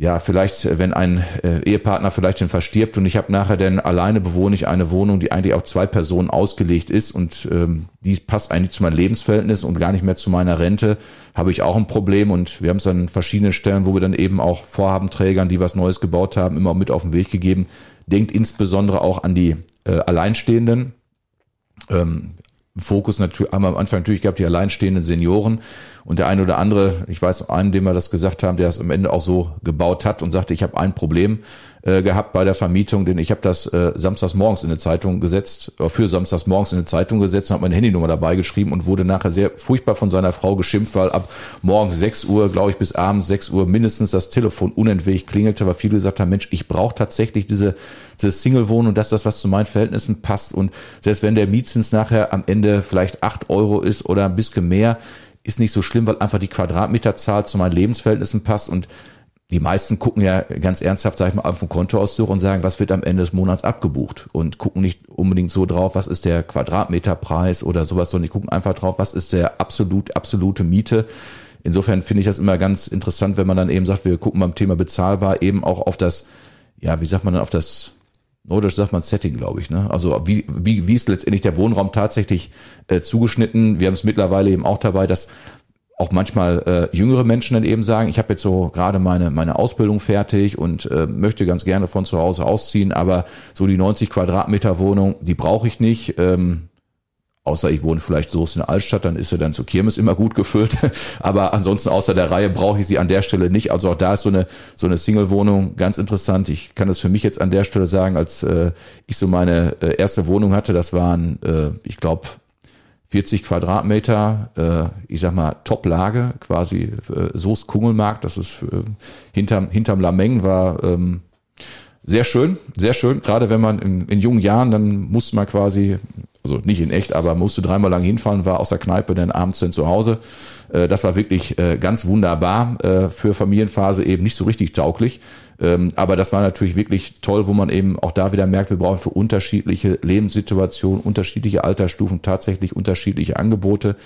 ja, vielleicht, wenn ein äh, Ehepartner vielleicht dann verstirbt und ich habe nachher dann alleine bewohne ich eine Wohnung, die eigentlich auf zwei Personen ausgelegt ist und ähm, die passt eigentlich zu meinem Lebensverhältnis und gar nicht mehr zu meiner Rente, habe ich auch ein Problem und wir haben es an verschiedenen Stellen, wo wir dann eben auch Vorhabenträgern, die was Neues gebaut haben, immer mit auf den Weg gegeben. Denkt insbesondere auch an die äh, Alleinstehenden. Ähm, Fokus natürlich, haben wir am Anfang natürlich gehabt, die alleinstehenden Senioren und der eine oder andere, ich weiß einen, dem wir das gesagt haben, der es am Ende auch so gebaut hat und sagte, ich habe ein Problem äh, gehabt bei der Vermietung, denn ich habe das äh, samstags morgens in eine Zeitung gesetzt, äh, für samstags morgens in eine Zeitung gesetzt und habe meine Handynummer dabei geschrieben und wurde nachher sehr furchtbar von seiner Frau geschimpft, weil ab morgens 6 Uhr, glaube ich, bis abends 6 Uhr mindestens das Telefon unentwegt klingelte, weil viele gesagt haben, Mensch, ich brauche tatsächlich diese, diese Single-Wohnung und das ist das, was zu meinen Verhältnissen passt. Und selbst wenn der Mietzins nachher am Ende vielleicht 8 Euro ist oder ein bisschen mehr, ist nicht so schlimm, weil einfach die Quadratmeterzahl zu meinen Lebensverhältnissen passt und die meisten gucken ja ganz ernsthaft, sag ich mal, auf den Kontoauszug und sagen, was wird am Ende des Monats abgebucht und gucken nicht unbedingt so drauf, was ist der Quadratmeterpreis oder sowas, sondern die gucken einfach drauf, was ist der absolut, absolute Miete. Insofern finde ich das immer ganz interessant, wenn man dann eben sagt, wir gucken beim Thema bezahlbar eben auch auf das, ja, wie sagt man dann, auf das, Nordisch sagt man Setting, glaube ich. Ne? Also wie, wie, wie ist letztendlich der Wohnraum tatsächlich äh, zugeschnitten? Wir haben es mittlerweile eben auch dabei, dass auch manchmal äh, jüngere Menschen dann eben sagen, ich habe jetzt so gerade meine meine Ausbildung fertig und äh, möchte ganz gerne von zu Hause ausziehen, aber so die 90 Quadratmeter Wohnung, die brauche ich nicht. Ähm, außer ich wohne vielleicht so in der Altstadt, dann ist sie dann zur Kirmes immer gut gefüllt. Aber ansonsten außer der Reihe brauche ich sie an der Stelle nicht. Also auch da ist so eine so eine Single-Wohnung ganz interessant. Ich kann das für mich jetzt an der Stelle sagen, als äh, ich so meine äh, erste Wohnung hatte, das waren, äh, ich glaube, 40 Quadratmeter, äh, ich sag mal Top-Lage, quasi äh, Soest Kungelmarkt, das ist äh, hinterm, hinterm Lameng war ähm, sehr schön, sehr schön. Gerade wenn man in, in jungen Jahren, dann musste man quasi, also nicht in echt, aber musste dreimal lang hinfahren, war aus der Kneipe dann abends dann zu Hause. Äh, das war wirklich äh, ganz wunderbar. Äh, für Familienphase eben nicht so richtig tauglich. Ähm, aber das war natürlich wirklich toll, wo man eben auch da wieder merkt, wir brauchen für unterschiedliche Lebenssituationen, unterschiedliche Altersstufen tatsächlich unterschiedliche Angebote.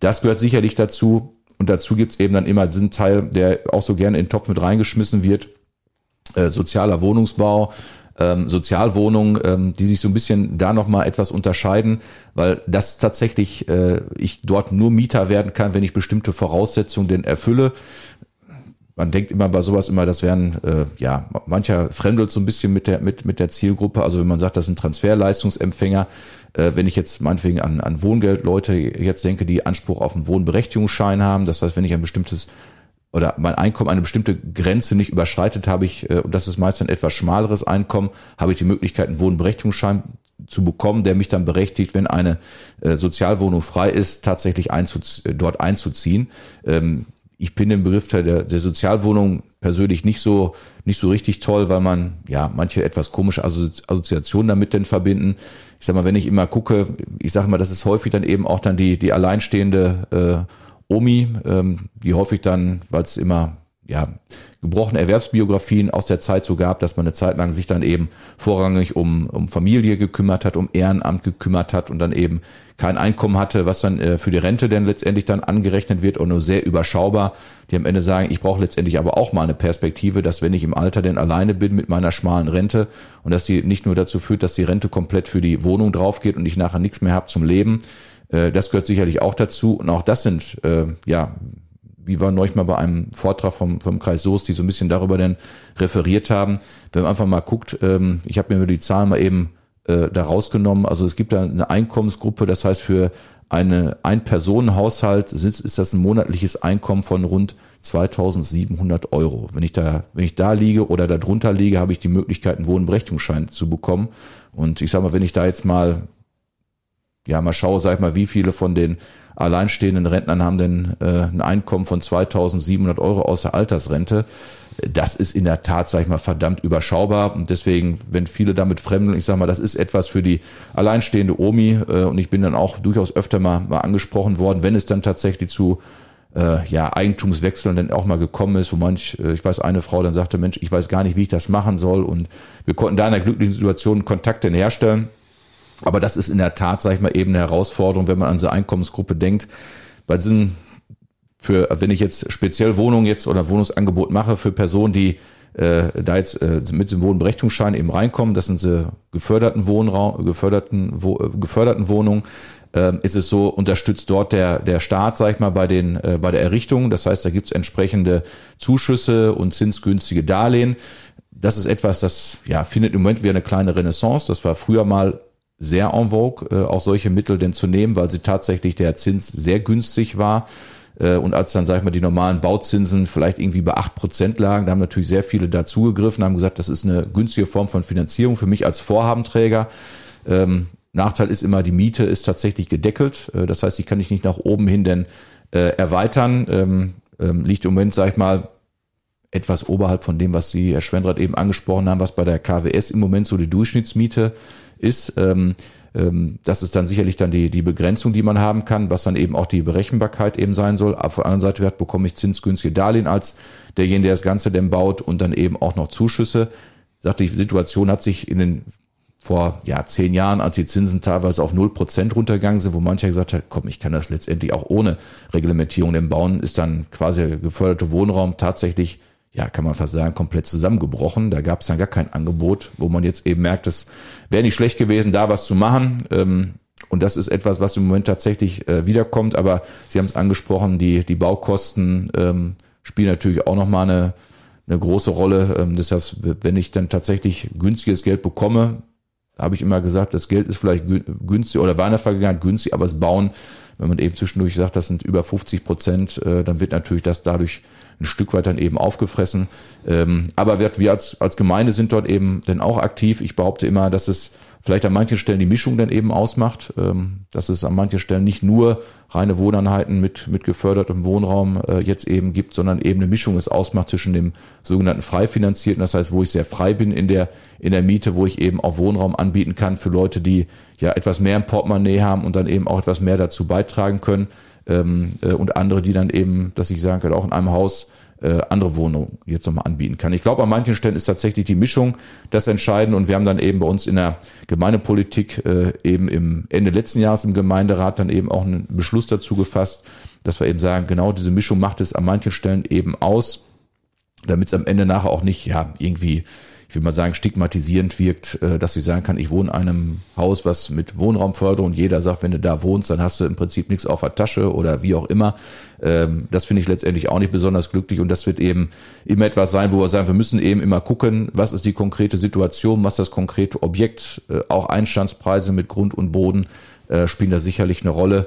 Das gehört sicherlich dazu. Und dazu gibt's eben dann immer diesen Teil, der auch so gerne in den Topf mit reingeschmissen wird. Sozialer Wohnungsbau, ähm, Sozialwohnungen, ähm, die sich so ein bisschen da nochmal etwas unterscheiden, weil das tatsächlich äh, ich dort nur Mieter werden kann, wenn ich bestimmte Voraussetzungen denn erfülle man denkt immer bei sowas immer, das wären, äh, ja, mancher fremdelt so ein bisschen mit der, mit, mit der Zielgruppe. Also wenn man sagt, das sind Transferleistungsempfänger, äh, wenn ich jetzt meinetwegen an, an Wohngeldleute jetzt denke, die Anspruch auf einen Wohnberechtigungsschein haben, das heißt, wenn ich ein bestimmtes oder mein Einkommen eine bestimmte Grenze nicht überschreitet, habe ich, äh, und das ist meist ein etwas schmaleres Einkommen, habe ich die Möglichkeit, einen Wohnberechtigungsschein zu bekommen, der mich dann berechtigt, wenn eine äh, Sozialwohnung frei ist, tatsächlich einzuz dort einzuziehen. Ähm, ich finde den Begriff der, der Sozialwohnung persönlich nicht so nicht so richtig toll, weil man ja manche etwas komische Assoziationen damit denn verbinden. Ich sag mal, wenn ich immer gucke, ich sage mal, das ist häufig dann eben auch dann die die alleinstehende äh, Omi, ähm, die häufig dann, weil es immer ja, gebrochene Erwerbsbiografien aus der Zeit so gab, dass man eine Zeit lang sich dann eben vorrangig um, um Familie gekümmert hat, um Ehrenamt gekümmert hat und dann eben kein Einkommen hatte, was dann äh, für die Rente denn letztendlich dann angerechnet wird und nur sehr überschaubar, die am Ende sagen, ich brauche letztendlich aber auch mal eine Perspektive, dass wenn ich im Alter denn alleine bin mit meiner schmalen Rente und dass die nicht nur dazu führt, dass die Rente komplett für die Wohnung drauf geht und ich nachher nichts mehr habe zum Leben, äh, das gehört sicherlich auch dazu und auch das sind äh, ja wie wir neulich mal bei einem Vortrag vom, vom Kreis Soest, die so ein bisschen darüber denn referiert haben. Wenn man einfach mal guckt, ähm, ich habe mir die Zahlen mal eben äh, da rausgenommen. Also es gibt da eine Einkommensgruppe, das heißt für eine Ein-Personen-Haushalt ist, ist das ein monatliches Einkommen von rund 2700 Euro. Wenn ich da, wenn ich da liege oder da drunter liege, habe ich die Möglichkeit, einen Wohnberechtigungsschein zu bekommen. Und ich sage mal, wenn ich da jetzt mal, ja, mal schaue, sag ich mal, wie viele von den alleinstehenden Rentnern haben denn äh, ein Einkommen von 2700 Euro aus der Altersrente. Das ist in der Tat, sag ich mal, verdammt überschaubar. Und deswegen, wenn viele damit fremdeln, ich sag mal, das ist etwas für die alleinstehende Omi. Äh, und ich bin dann auch durchaus öfter mal, mal angesprochen worden, wenn es dann tatsächlich zu äh, ja, Eigentumswechseln dann auch mal gekommen ist, wo manch, äh, ich weiß, eine Frau dann sagte, Mensch, ich weiß gar nicht, wie ich das machen soll. Und wir konnten da in einer glücklichen Situation Kontakte herstellen. Aber das ist in der Tat, sage ich mal, eben eine Herausforderung, wenn man an so Einkommensgruppe denkt. Bei diesen, für, wenn ich jetzt speziell Wohnungen jetzt oder Wohnungsangebot mache für Personen, die äh, da jetzt äh, mit dem Wohnberechtigungsschein eben reinkommen, das sind sie geförderten Wohnraum, geförderten, wo, äh, geförderten Wohnungen, äh, ist es so, unterstützt dort der, der Staat, sag ich mal, bei den, äh, bei der Errichtung. Das heißt, da gibt's entsprechende Zuschüsse und zinsgünstige Darlehen. Das ist etwas, das ja findet im Moment wieder eine kleine Renaissance. Das war früher mal sehr en vogue, äh, auch solche Mittel denn zu nehmen, weil sie tatsächlich der Zins sehr günstig war. Äh, und als dann, sag ich mal, die normalen Bauzinsen vielleicht irgendwie bei acht Prozent lagen, da haben natürlich sehr viele dazugegriffen, haben gesagt, das ist eine günstige Form von Finanzierung für mich als Vorhabenträger. Ähm, Nachteil ist immer, die Miete ist tatsächlich gedeckelt. Äh, das heißt, ich kann ich nicht nach oben hin denn äh, erweitern. Ähm, ähm, liegt im Moment, sag ich mal, etwas oberhalb von dem, was Sie, Herr Schwendrath, eben angesprochen haben, was bei der KWS im Moment so die Durchschnittsmiete ist. Ähm, ähm, das ist dann sicherlich dann die, die Begrenzung, die man haben kann, was dann eben auch die Berechenbarkeit eben sein soll. Auf der anderen Seite wird, bekomme ich zinsgünstige Darlehen als derjenige, der das Ganze denn baut und dann eben auch noch Zuschüsse. Sagte, die Situation hat sich in den vor ja, zehn Jahren, als die Zinsen teilweise auf null Prozent runtergegangen sind, wo mancher gesagt hat, komm, ich kann das letztendlich auch ohne Reglementierung denn bauen, ist dann quasi geförderte Wohnraum tatsächlich ja, kann man fast sagen, komplett zusammengebrochen. Da gab es dann gar kein Angebot, wo man jetzt eben merkt, es wäre nicht schlecht gewesen, da was zu machen. Ähm, und das ist etwas, was im Moment tatsächlich äh, wiederkommt. Aber Sie haben es angesprochen, die, die Baukosten ähm, spielen natürlich auch nochmal eine, eine große Rolle. Ähm, deshalb, wenn ich dann tatsächlich günstiges Geld bekomme, habe ich immer gesagt, das Geld ist vielleicht günstig oder war in der Vergangenheit günstig, aber das Bauen, wenn man eben zwischendurch sagt, das sind über 50 Prozent, äh, dann wird natürlich das dadurch ein Stück weit dann eben aufgefressen. Ähm, aber wir, wir als, als Gemeinde sind dort eben dann auch aktiv. Ich behaupte immer, dass es vielleicht an manchen Stellen die Mischung dann eben ausmacht, ähm, dass es an manchen Stellen nicht nur reine Wohneinheiten mit, mit gefördertem Wohnraum äh, jetzt eben gibt, sondern eben eine Mischung es ausmacht zwischen dem sogenannten frei finanzierten, das heißt, wo ich sehr frei bin in der, in der Miete, wo ich eben auch Wohnraum anbieten kann für Leute, die ja etwas mehr im Portemonnaie haben und dann eben auch etwas mehr dazu beitragen können ähm, äh, und andere, die dann eben, dass ich sagen kann, auch in einem Haus äh, andere Wohnungen jetzt nochmal anbieten kann. Ich glaube, an manchen Stellen ist tatsächlich die Mischung das Entscheidende und wir haben dann eben bei uns in der Gemeindepolitik äh, eben im Ende letzten Jahres im Gemeinderat dann eben auch einen Beschluss dazu gefasst, dass wir eben sagen, genau diese Mischung macht es an manchen Stellen eben aus, damit es am Ende nachher auch nicht ja irgendwie ich will mal sagen, stigmatisierend wirkt, äh, dass ich sagen kann, ich wohne in einem Haus, was mit Wohnraumförderung, jeder sagt, wenn du da wohnst, dann hast du im Prinzip nichts auf der Tasche oder wie auch immer. Ähm, das finde ich letztendlich auch nicht besonders glücklich und das wird eben immer etwas sein, wo wir sagen, wir müssen eben immer gucken, was ist die konkrete Situation, was das konkrete Objekt, äh, auch Einstandspreise mit Grund und Boden äh, spielen da sicherlich eine Rolle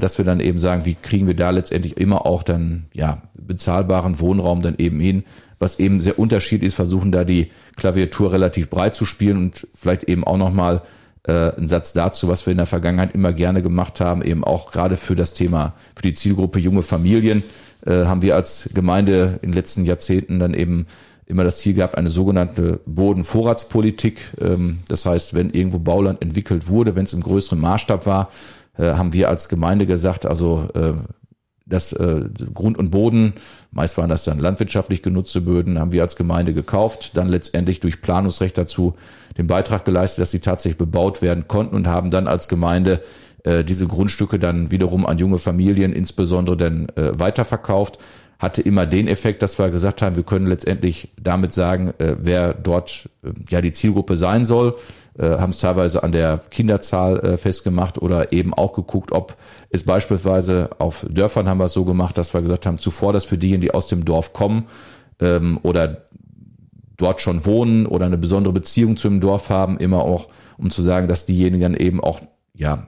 dass wir dann eben sagen, wie kriegen wir da letztendlich immer auch dann ja bezahlbaren Wohnraum dann eben hin, was eben sehr unterschiedlich ist, versuchen da die Klaviatur relativ breit zu spielen und vielleicht eben auch nochmal äh, ein Satz dazu, was wir in der Vergangenheit immer gerne gemacht haben, eben auch gerade für das Thema, für die Zielgruppe junge Familien, äh, haben wir als Gemeinde in den letzten Jahrzehnten dann eben immer das Ziel gehabt, eine sogenannte Bodenvorratspolitik. Ähm, das heißt, wenn irgendwo Bauland entwickelt wurde, wenn es im größeren Maßstab war, äh, haben wir als Gemeinde gesagt, also äh, das äh, Grund und Boden, meist waren das dann landwirtschaftlich genutzte Böden, haben wir als Gemeinde gekauft, dann letztendlich durch Planungsrecht dazu den Beitrag geleistet, dass sie tatsächlich bebaut werden konnten und haben dann als Gemeinde äh, diese Grundstücke dann wiederum an junge Familien insbesondere dann äh, weiterverkauft. Hatte immer den Effekt, dass wir gesagt haben, wir können letztendlich damit sagen, äh, wer dort äh, ja die Zielgruppe sein soll äh, haben es teilweise an der Kinderzahl äh, festgemacht oder eben auch geguckt, ob es beispielsweise auf Dörfern haben wir es so gemacht, dass wir gesagt haben, zuvor das für diejenigen, die aus dem Dorf kommen ähm, oder dort schon wohnen oder eine besondere Beziehung zu dem Dorf haben, immer auch, um zu sagen, dass diejenigen dann eben auch, ja,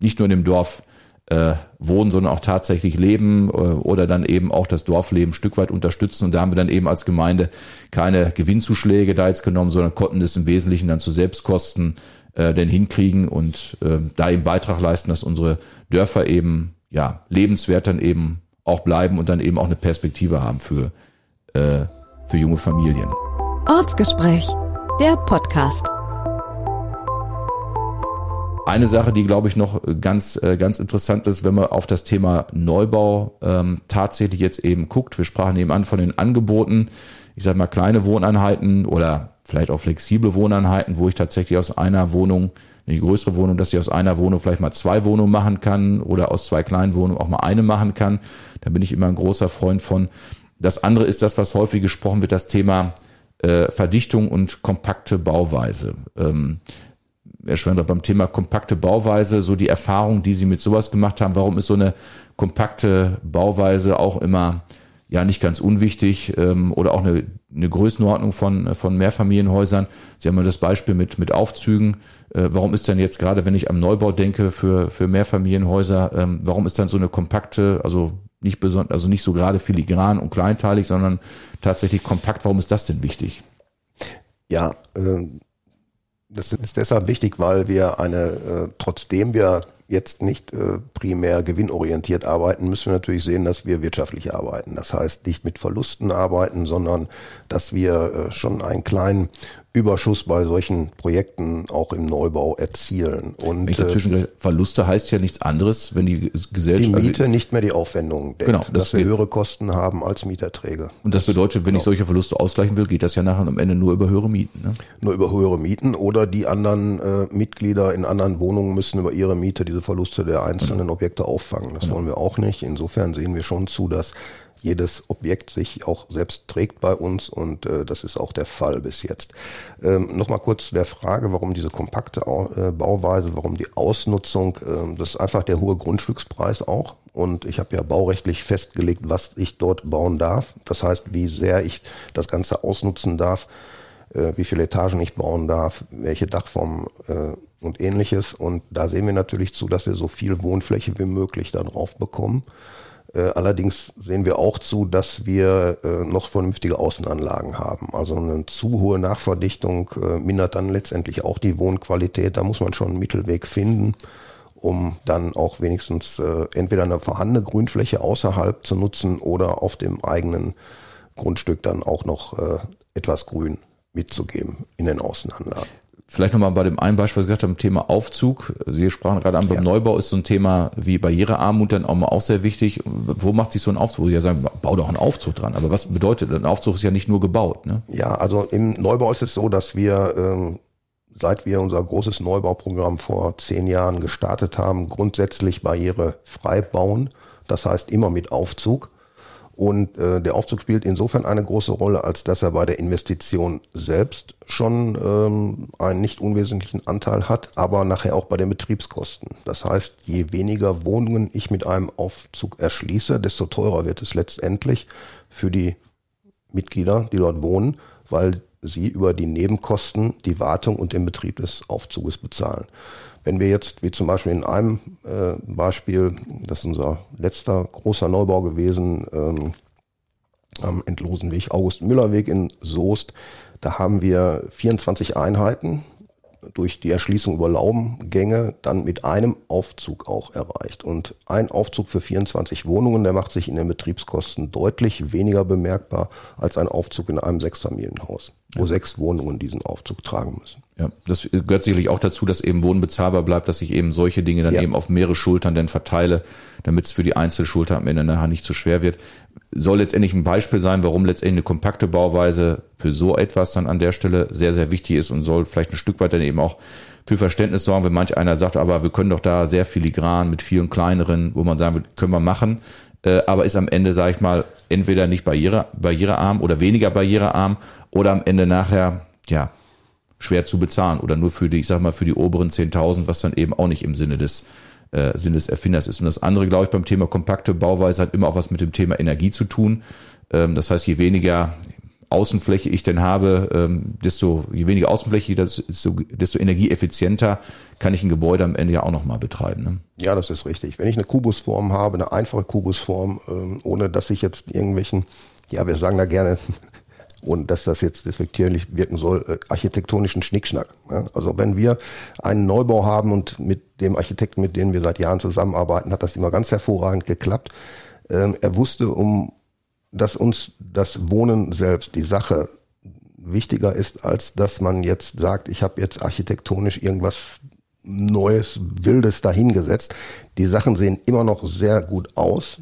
nicht nur in dem Dorf äh, wohnen, sondern auch tatsächlich leben äh, oder dann eben auch das Dorfleben ein Stück weit unterstützen. Und da haben wir dann eben als Gemeinde keine Gewinnzuschläge da jetzt genommen, sondern konnten es im Wesentlichen dann zu Selbstkosten äh, denn hinkriegen und äh, da eben Beitrag leisten, dass unsere Dörfer eben ja lebenswert dann eben auch bleiben und dann eben auch eine Perspektive haben für, äh, für junge Familien. Ortsgespräch, der Podcast. Eine Sache, die glaube ich noch ganz, äh, ganz interessant ist, wenn man auf das Thema Neubau ähm, tatsächlich jetzt eben guckt. Wir sprachen eben an von den Angeboten, ich sage mal kleine Wohneinheiten oder vielleicht auch flexible Wohneinheiten, wo ich tatsächlich aus einer Wohnung, eine größere Wohnung, dass ich aus einer Wohnung vielleicht mal zwei Wohnungen machen kann oder aus zwei kleinen Wohnungen auch mal eine machen kann. Da bin ich immer ein großer Freund von. Das andere ist das, was häufig gesprochen wird, das Thema äh, Verdichtung und kompakte Bauweise. Ähm, Herr Schwender, beim Thema kompakte Bauweise, so die Erfahrung, die Sie mit sowas gemacht haben, warum ist so eine kompakte Bauweise auch immer ja nicht ganz unwichtig ähm, oder auch eine, eine Größenordnung von, von Mehrfamilienhäusern. Sie haben mal das Beispiel mit, mit Aufzügen. Äh, warum ist denn jetzt gerade, wenn ich am Neubau denke für, für Mehrfamilienhäuser, ähm, warum ist dann so eine kompakte, also nicht besonders, also nicht so gerade filigran und kleinteilig, sondern tatsächlich kompakt, warum ist das denn wichtig? Ja, äh, das ist deshalb wichtig, weil wir eine, äh, trotzdem wir jetzt nicht äh, primär gewinnorientiert arbeiten, müssen wir natürlich sehen, dass wir wirtschaftlich arbeiten. Das heißt, nicht mit Verlusten arbeiten, sondern dass wir äh, schon einen kleinen Überschuss bei solchen Projekten auch im Neubau erzielen. Und ich dazwischen, äh, Verluste heißt ja nichts anderes, wenn die Gesellschaft. Die also Miete nicht mehr die Aufwendungen deckt, genau, das dass wir höhere Kosten haben als Mieterträge. Und das, das bedeutet, wenn genau. ich solche Verluste ausgleichen will, geht das ja nachher am Ende nur über höhere Mieten. Ne? Nur über höhere Mieten oder die anderen äh, Mitglieder in anderen Wohnungen müssen über ihre Miete diese Verluste der einzelnen genau. Objekte auffangen. Das genau. wollen wir auch nicht. Insofern sehen wir schon zu, dass jedes Objekt sich auch selbst trägt bei uns und äh, das ist auch der Fall bis jetzt. Ähm, Nochmal kurz zu der Frage, warum diese kompakte äh, Bauweise, warum die Ausnutzung, äh, das ist einfach der hohe Grundstückspreis auch und ich habe ja baurechtlich festgelegt, was ich dort bauen darf. Das heißt, wie sehr ich das Ganze ausnutzen darf, äh, wie viele Etagen ich bauen darf, welche Dachform äh, und ähnliches. Und da sehen wir natürlich zu, dass wir so viel Wohnfläche wie möglich da drauf bekommen. Äh, allerdings sehen wir auch zu, dass wir äh, noch vernünftige Außenanlagen haben. Also eine zu hohe Nachverdichtung äh, mindert dann letztendlich auch die Wohnqualität. Da muss man schon einen Mittelweg finden, um dann auch wenigstens entweder eine vorhandene Grünfläche außerhalb zu nutzen oder auf dem eigenen Grundstück dann auch noch etwas Grün mitzugeben in den Außenanlagen. Vielleicht nochmal bei dem einen Beispiel, was Sie gesagt haben, Thema Aufzug. Sie sprachen gerade an, beim ja. Neubau ist so ein Thema wie Barrierearmut dann auch mal auch sehr wichtig. Wo macht sich so ein Aufzug? Sie ja sagen, bau doch einen Aufzug dran. Aber was bedeutet, ein Aufzug ist ja nicht nur gebaut, ne? Ja, also im Neubau ist es so, dass wir, ähm, seit wir unser großes Neubauprogramm vor zehn Jahren gestartet haben, grundsätzlich barrierefrei bauen. Das heißt immer mit Aufzug. Und äh, der Aufzug spielt insofern eine große Rolle, als dass er bei der Investition selbst schon ähm, einen nicht unwesentlichen Anteil hat, aber nachher auch bei den Betriebskosten. Das heißt, je weniger Wohnungen ich mit einem Aufzug erschließe, desto teurer wird es letztendlich für die Mitglieder, die dort wohnen, weil sie über die Nebenkosten die Wartung und den Betrieb des Aufzuges bezahlen. Wenn wir jetzt, wie zum Beispiel in einem äh, Beispiel, das ist unser letzter großer Neubau gewesen, ähm, am Entlosenweg, August-Müller-Weg in Soest, da haben wir 24 Einheiten durch die Erschließung über Laubengänge dann mit einem Aufzug auch erreicht. Und ein Aufzug für 24 Wohnungen, der macht sich in den Betriebskosten deutlich weniger bemerkbar als ein Aufzug in einem Sechsfamilienhaus, wo ja. sechs Wohnungen diesen Aufzug tragen müssen. Ja, das gehört sicherlich auch dazu, dass eben Wohnen bezahlbar bleibt, dass ich eben solche Dinge dann ja. eben auf mehrere Schultern dann verteile, damit es für die Einzelschulter am Ende nachher nicht zu schwer wird. Soll letztendlich ein Beispiel sein, warum letztendlich eine kompakte Bauweise für so etwas dann an der Stelle sehr, sehr wichtig ist und soll vielleicht ein Stück weit dann eben auch für Verständnis sorgen, wenn manch einer sagt, aber wir können doch da sehr filigran mit vielen kleineren, wo man sagen wird, können wir machen, äh, aber ist am Ende, sage ich mal, entweder nicht barriere, barrierearm oder weniger barrierearm oder am Ende nachher, ja, schwer zu bezahlen oder nur für die, ich sag mal, für die oberen 10.000, was dann eben auch nicht im Sinne des, äh, Sinne des Erfinders ist. Und das andere, glaube ich, beim Thema kompakte Bauweise hat immer auch was mit dem Thema Energie zu tun. Ähm, das heißt, je weniger Außenfläche ich denn habe, ähm, desto, je weniger Außenfläche, desto, desto energieeffizienter kann ich ein Gebäude am Ende ja auch nochmal betreiben. Ne? Ja, das ist richtig. Wenn ich eine Kubusform habe, eine einfache Kubusform, ähm, ohne dass ich jetzt irgendwelchen, ja, wir sagen da gerne und dass das jetzt despektierlich wirken soll, äh, architektonischen Schnickschnack. Ja? Also wenn wir einen Neubau haben und mit dem Architekten, mit dem wir seit Jahren zusammenarbeiten, hat das immer ganz hervorragend geklappt. Ähm, er wusste um, dass uns das Wohnen selbst, die Sache wichtiger ist, als dass man jetzt sagt, ich habe jetzt architektonisch irgendwas Neues, Wildes dahingesetzt. Die Sachen sehen immer noch sehr gut aus,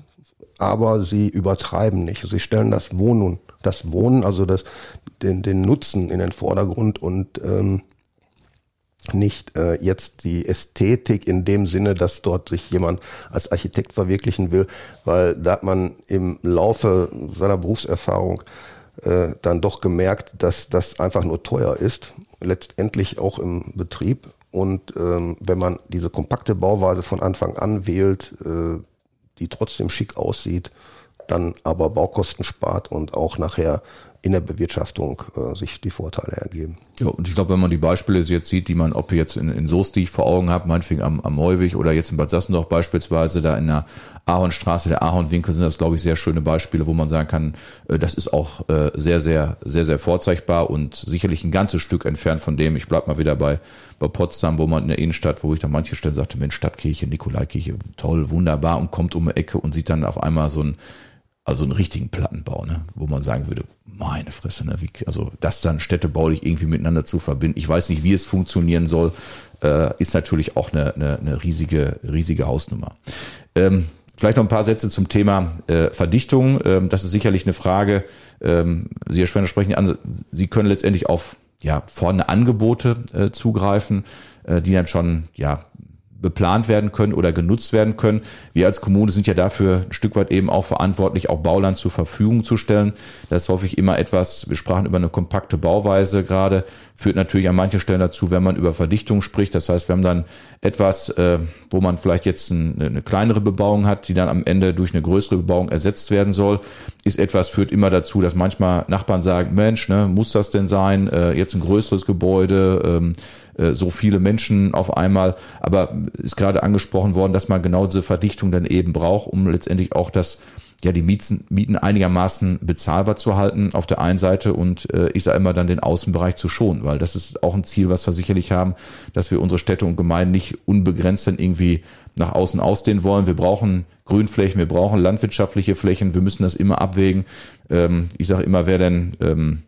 aber sie übertreiben nicht. Sie stellen das Wohnen das Wohnen, also das, den, den Nutzen in den Vordergrund und ähm, nicht äh, jetzt die Ästhetik in dem Sinne, dass dort sich jemand als Architekt verwirklichen will, weil da hat man im Laufe seiner Berufserfahrung äh, dann doch gemerkt, dass das einfach nur teuer ist, letztendlich auch im Betrieb. Und ähm, wenn man diese kompakte Bauweise von Anfang an wählt, äh, die trotzdem schick aussieht, dann aber Baukosten spart und auch nachher in der Bewirtschaftung äh, sich die Vorteile ergeben. Ja, und ich glaube, wenn man die Beispiele jetzt sieht, die man, ob jetzt in, in Soest, die ich vor Augen habe, meinetwegen am, am Neuweg oder jetzt in Bad Sassendorf beispielsweise, da in der Ahornstraße, der Ahornwinkel, sind das, glaube ich, sehr schöne Beispiele, wo man sagen kann, äh, das ist auch äh, sehr, sehr, sehr, sehr vorzeigbar und sicherlich ein ganzes Stück entfernt von dem, ich bleib mal wieder bei, bei Potsdam, wo man in der Innenstadt, wo ich dann manche Stellen sagte, Mensch, Stadtkirche, Nikolaikirche, toll, wunderbar und kommt um die Ecke und sieht dann auf einmal so ein also einen richtigen Plattenbau, ne? wo man sagen würde, meine Fresse, ne? Wie, also das dann städtebaulich irgendwie miteinander zu verbinden. Ich weiß nicht, wie es funktionieren soll, äh, ist natürlich auch eine, eine, eine riesige, riesige Hausnummer. Ähm, vielleicht noch ein paar Sätze zum Thema äh, Verdichtung. Ähm, das ist sicherlich eine Frage. Ähm, Sie, Herr Schwerner, sprechen an, Sie können letztendlich auf ja, vorhandene Angebote äh, zugreifen, äh, die dann schon ja beplant werden können oder genutzt werden können. Wir als Kommune sind ja dafür ein Stück weit eben auch verantwortlich, auch Bauland zur Verfügung zu stellen. Das ist häufig immer etwas, wir sprachen über eine kompakte Bauweise gerade, führt natürlich an manchen Stellen dazu, wenn man über Verdichtung spricht. Das heißt, wir haben dann etwas, äh, wo man vielleicht jetzt eine kleinere Bebauung hat, die dann am Ende durch eine größere Bebauung ersetzt werden soll, ist etwas, führt immer dazu, dass manchmal Nachbarn sagen, Mensch, ne, muss das denn sein? Äh, jetzt ein größeres Gebäude, ähm, äh, so viele Menschen auf einmal. Aber ist gerade angesprochen worden, dass man genau diese Verdichtung dann eben braucht, um letztendlich auch das ja die Mieten, Mieten einigermaßen bezahlbar zu halten auf der einen Seite und äh, ich sage immer dann den Außenbereich zu schonen, weil das ist auch ein Ziel, was wir sicherlich haben, dass wir unsere Städte und Gemeinden nicht unbegrenzt dann irgendwie nach außen ausdehnen wollen. Wir brauchen Grünflächen, wir brauchen landwirtschaftliche Flächen, wir müssen das immer abwägen. Ähm, ich sage immer, wer denn ähm,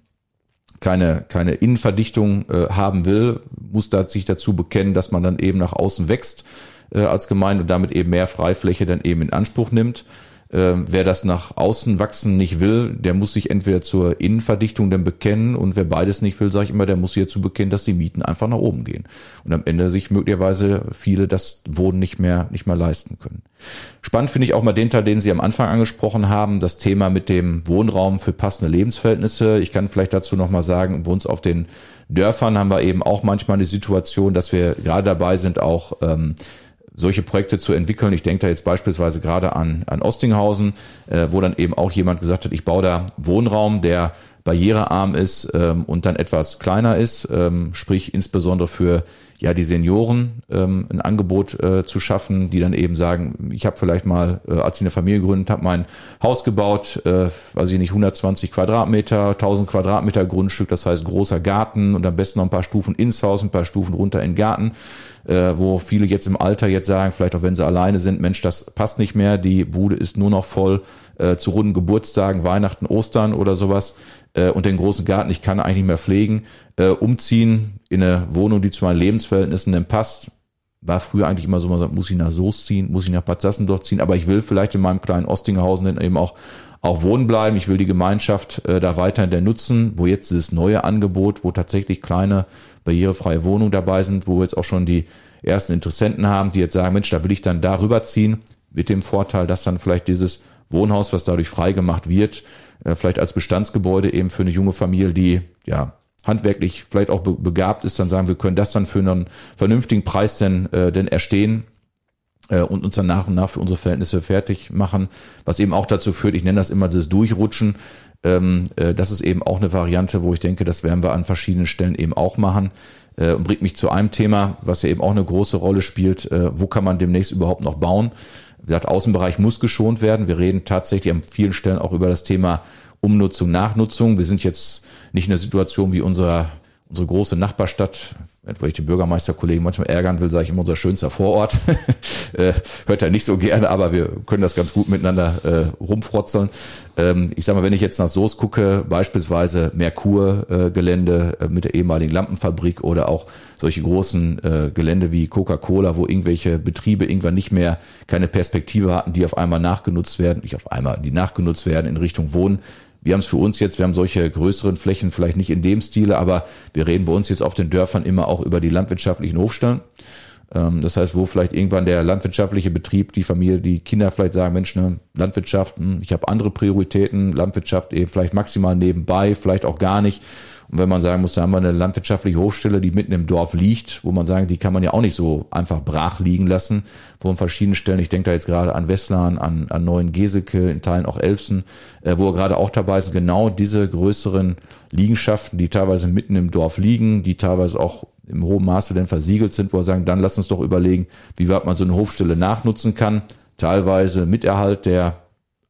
keine, keine Innenverdichtung äh, haben will, muss da sich dazu bekennen, dass man dann eben nach außen wächst äh, als Gemeinde und damit eben mehr Freifläche dann eben in Anspruch nimmt. Äh, wer das nach außen wachsen nicht will, der muss sich entweder zur Innenverdichtung dann bekennen und wer beides nicht will, sage ich immer, der muss dazu bekennen, dass die Mieten einfach nach oben gehen und am Ende sich möglicherweise viele das Wohnen nicht mehr nicht mehr leisten können. Spannend finde ich auch mal den Teil, den Sie am Anfang angesprochen haben, das Thema mit dem Wohnraum für passende Lebensverhältnisse. Ich kann vielleicht dazu noch mal sagen, bei uns auf den Dörfern haben wir eben auch manchmal eine Situation, dass wir gerade dabei sind, auch ähm, solche Projekte zu entwickeln. Ich denke da jetzt beispielsweise gerade an, an Ostinghausen, äh, wo dann eben auch jemand gesagt hat, ich baue da Wohnraum, der barrierearm ist ähm, und dann etwas kleiner ist, ähm, sprich insbesondere für ja die Senioren ähm, ein Angebot äh, zu schaffen, die dann eben sagen, ich habe vielleicht mal, äh, als ich eine Familie gegründet habe, mein Haus gebaut, äh, weiß ich nicht, 120 Quadratmeter, 1000 Quadratmeter Grundstück, das heißt großer Garten und am besten noch ein paar Stufen ins Haus, ein paar Stufen runter in den Garten, äh, wo viele jetzt im Alter jetzt sagen, vielleicht auch wenn sie alleine sind, Mensch, das passt nicht mehr, die Bude ist nur noch voll äh, zu runden Geburtstagen, Weihnachten, Ostern oder sowas äh, und den großen Garten, ich kann eigentlich nicht mehr pflegen, äh, umziehen in eine Wohnung, die zu meinen Lebensverhältnissen dann passt. War früher eigentlich immer so, man sagt, muss ich nach Soest ziehen, muss ich nach Bad Sassendorf ziehen, aber ich will vielleicht in meinem kleinen Ostinghausen dann eben auch auch wohnen bleiben. Ich will die Gemeinschaft äh, da weiterhin der nutzen, wo jetzt dieses neue Angebot, wo tatsächlich kleine barrierefreie Wohnungen dabei sind, wo wir jetzt auch schon die ersten Interessenten haben, die jetzt sagen, Mensch, da will ich dann darüber ziehen, mit dem Vorteil, dass dann vielleicht dieses Wohnhaus, was dadurch freigemacht wird, äh, vielleicht als Bestandsgebäude eben für eine junge Familie, die ja handwerklich vielleicht auch begabt ist, dann sagen, wir können das dann für einen vernünftigen Preis denn, äh, denn erstehen äh, und uns dann nach und nach für unsere Verhältnisse fertig machen, was eben auch dazu führt, ich nenne das immer das Durchrutschen, ähm, äh, das ist eben auch eine Variante, wo ich denke, das werden wir an verschiedenen Stellen eben auch machen äh, und bringt mich zu einem Thema, was ja eben auch eine große Rolle spielt, äh, wo kann man demnächst überhaupt noch bauen? Wie gesagt, Außenbereich muss geschont werden. Wir reden tatsächlich an vielen Stellen auch über das Thema Umnutzung, Nachnutzung. Wir sind jetzt nicht in der Situation wie unser, unsere große Nachbarstadt, wo ich die Bürgermeisterkollegen manchmal ärgern will, sage ich immer unser schönster Vorort. Äh, hört er nicht so gerne, aber wir können das ganz gut miteinander äh, rumfrotzeln. Ähm, ich sage mal, wenn ich jetzt nach Soos gucke, beispielsweise Merkur-Gelände äh, mit der ehemaligen Lampenfabrik oder auch solche großen äh, Gelände wie Coca-Cola, wo irgendwelche Betriebe irgendwann nicht mehr keine Perspektive hatten, die auf einmal nachgenutzt werden, nicht auf einmal, die nachgenutzt werden in Richtung Wohnen. Wir haben es für uns jetzt, wir haben solche größeren Flächen, vielleicht nicht in dem Stile, aber wir reden bei uns jetzt auf den Dörfern immer auch über die landwirtschaftlichen Hofstellen. Ähm, das heißt, wo vielleicht irgendwann der landwirtschaftliche Betrieb, die Familie, die Kinder vielleicht sagen, Mensch, ne, Landwirtschaft, hm, ich habe andere Prioritäten, Landwirtschaft eben vielleicht maximal nebenbei, vielleicht auch gar nicht. Und wenn man sagen muss, da haben wir eine landwirtschaftliche Hochstelle, die mitten im Dorf liegt, wo man sagen, die kann man ja auch nicht so einfach brach liegen lassen, wo an verschiedenen Stellen, ich denke da jetzt gerade an Westlan, an, an Neuen Geseke, in Teilen auch Elfsen, äh, wo wir gerade auch dabei sind, genau diese größeren Liegenschaften, die teilweise mitten im Dorf liegen, die teilweise auch im hohen Maße denn versiegelt sind, wo wir sagen, dann lass uns doch überlegen, wie weit man so eine Hofstelle nachnutzen kann, teilweise mit Erhalt der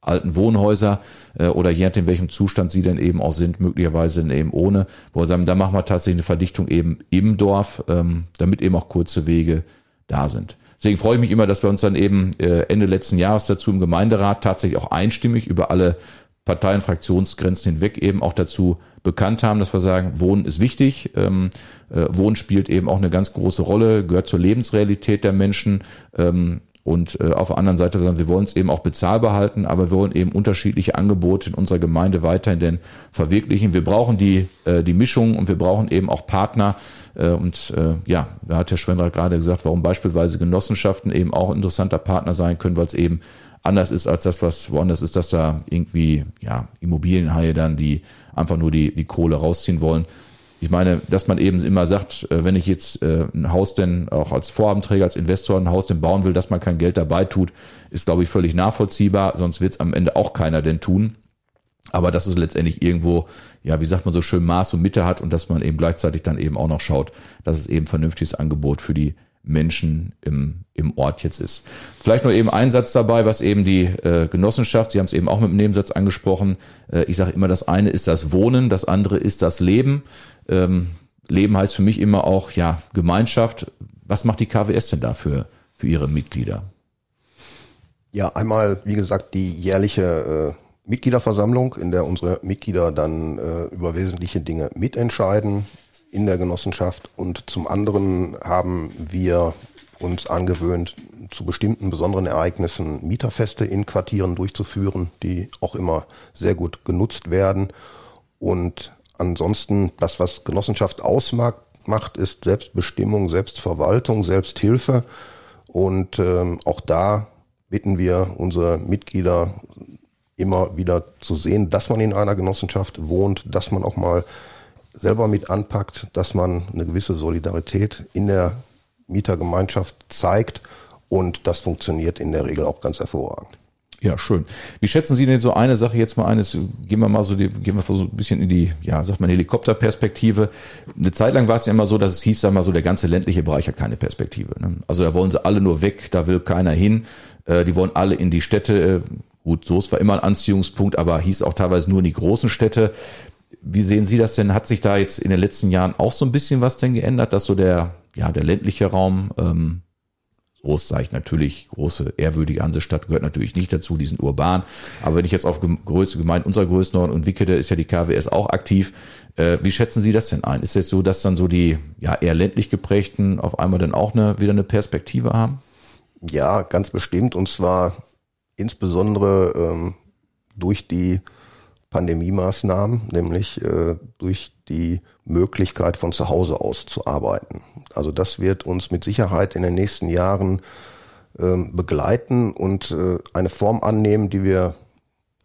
alten Wohnhäuser äh, oder je nachdem, welchem Zustand sie denn eben auch sind, möglicherweise eben ohne, wo wir sagen, da machen wir tatsächlich eine Verdichtung eben im Dorf, ähm, damit eben auch kurze Wege da sind. Deswegen freue ich mich immer, dass wir uns dann eben äh, Ende letzten Jahres dazu im Gemeinderat tatsächlich auch einstimmig über alle Parteien, Fraktionsgrenzen hinweg eben auch dazu bekannt haben, dass wir sagen, Wohnen ist wichtig. Ähm, äh, Wohnen spielt eben auch eine ganz große Rolle, gehört zur Lebensrealität der Menschen. Ähm, und äh, auf der anderen Seite, wir wollen es eben auch bezahlbar halten, aber wir wollen eben unterschiedliche Angebote in unserer Gemeinde weiterhin denn verwirklichen. Wir brauchen die, äh, die Mischung und wir brauchen eben auch Partner. Äh, und äh, ja, da hat Herr Schwendrath gerade gesagt, warum beispielsweise Genossenschaften eben auch ein interessanter Partner sein können, weil es eben anders ist als das, was woanders ist, dass da irgendwie ja Immobilienhaie dann, die einfach nur die, die Kohle rausziehen wollen. Ich meine, dass man eben immer sagt, äh, wenn ich jetzt äh, ein Haus denn auch als Vorhabenträger, als Investor ein Haus denn bauen will, dass man kein Geld dabei tut, ist, glaube ich, völlig nachvollziehbar. Sonst wird es am Ende auch keiner denn tun. Aber dass es letztendlich irgendwo, ja, wie sagt man so schön, Maß und Mitte hat und dass man eben gleichzeitig dann eben auch noch schaut, dass es eben vernünftiges Angebot für die Menschen im, im Ort jetzt ist. Vielleicht noch eben ein Satz dabei, was eben die äh, Genossenschaft, Sie haben es eben auch mit dem Nebensatz angesprochen, äh, ich sage immer, das eine ist das Wohnen, das andere ist das Leben. Ähm, Leben heißt für mich immer auch, ja, Gemeinschaft. Was macht die KWS denn dafür für ihre Mitglieder? Ja, einmal, wie gesagt, die jährliche äh, Mitgliederversammlung, in der unsere Mitglieder dann äh, über wesentliche Dinge mitentscheiden in der Genossenschaft. Und zum anderen haben wir uns angewöhnt, zu bestimmten besonderen Ereignissen Mieterfeste in Quartieren durchzuführen, die auch immer sehr gut genutzt werden. Und ansonsten, das, was Genossenschaft ausmacht, macht, ist Selbstbestimmung, Selbstverwaltung, Selbsthilfe. Und ähm, auch da bitten wir unsere Mitglieder immer wieder zu sehen, dass man in einer Genossenschaft wohnt, dass man auch mal selber mit anpackt, dass man eine gewisse Solidarität in der Mietergemeinschaft zeigt und das funktioniert in der Regel auch ganz hervorragend. Ja, schön. Wie schätzen Sie denn so eine Sache jetzt mal eines, gehen wir mal so, die, gehen wir so ein bisschen in die, ja, sagt man, Helikopterperspektive. Eine Zeit lang war es ja immer so, dass es hieß, sag mal so, der ganze ländliche Bereich hat keine Perspektive. Ne? Also da wollen sie alle nur weg, da will keiner hin. Äh, die wollen alle in die Städte. Äh, gut, so ist war immer ein Anziehungspunkt, aber hieß auch teilweise nur in die großen Städte. Wie sehen Sie das denn? Hat sich da jetzt in den letzten Jahren auch so ein bisschen was denn geändert, dass so der, ja, der ländliche Raum, ähm, groß sage ich natürlich, große, ehrwürdige Hansestadt gehört natürlich nicht dazu, die sind urban. Aber wenn ich jetzt auf Größe gemeint, unserer Größenordnung und Wickede ist ja die KWS auch aktiv. Äh, wie schätzen Sie das denn ein? Ist es so, dass dann so die ja eher ländlich geprägten auf einmal dann auch eine, wieder eine Perspektive haben? Ja, ganz bestimmt. Und zwar insbesondere ähm, durch die Pandemie-Maßnahmen, nämlich äh, durch die Möglichkeit von zu Hause aus zu arbeiten. Also das wird uns mit Sicherheit in den nächsten Jahren äh, begleiten und äh, eine Form annehmen, die wir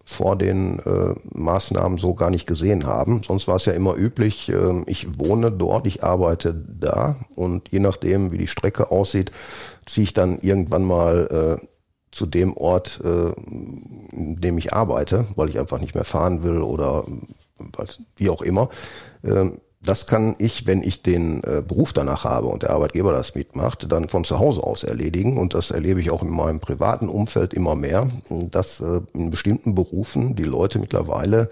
vor den äh, Maßnahmen so gar nicht gesehen haben. Sonst war es ja immer üblich, äh, ich wohne dort, ich arbeite da und je nachdem, wie die Strecke aussieht, ziehe ich dann irgendwann mal äh, zu dem Ort, äh, in dem ich arbeite, weil ich einfach nicht mehr fahren will oder wie auch immer. Das kann ich, wenn ich den äh, Beruf danach habe und der Arbeitgeber das mitmacht, dann von zu Hause aus erledigen. Und das erlebe ich auch in meinem privaten Umfeld immer mehr, dass äh, in bestimmten Berufen die Leute mittlerweile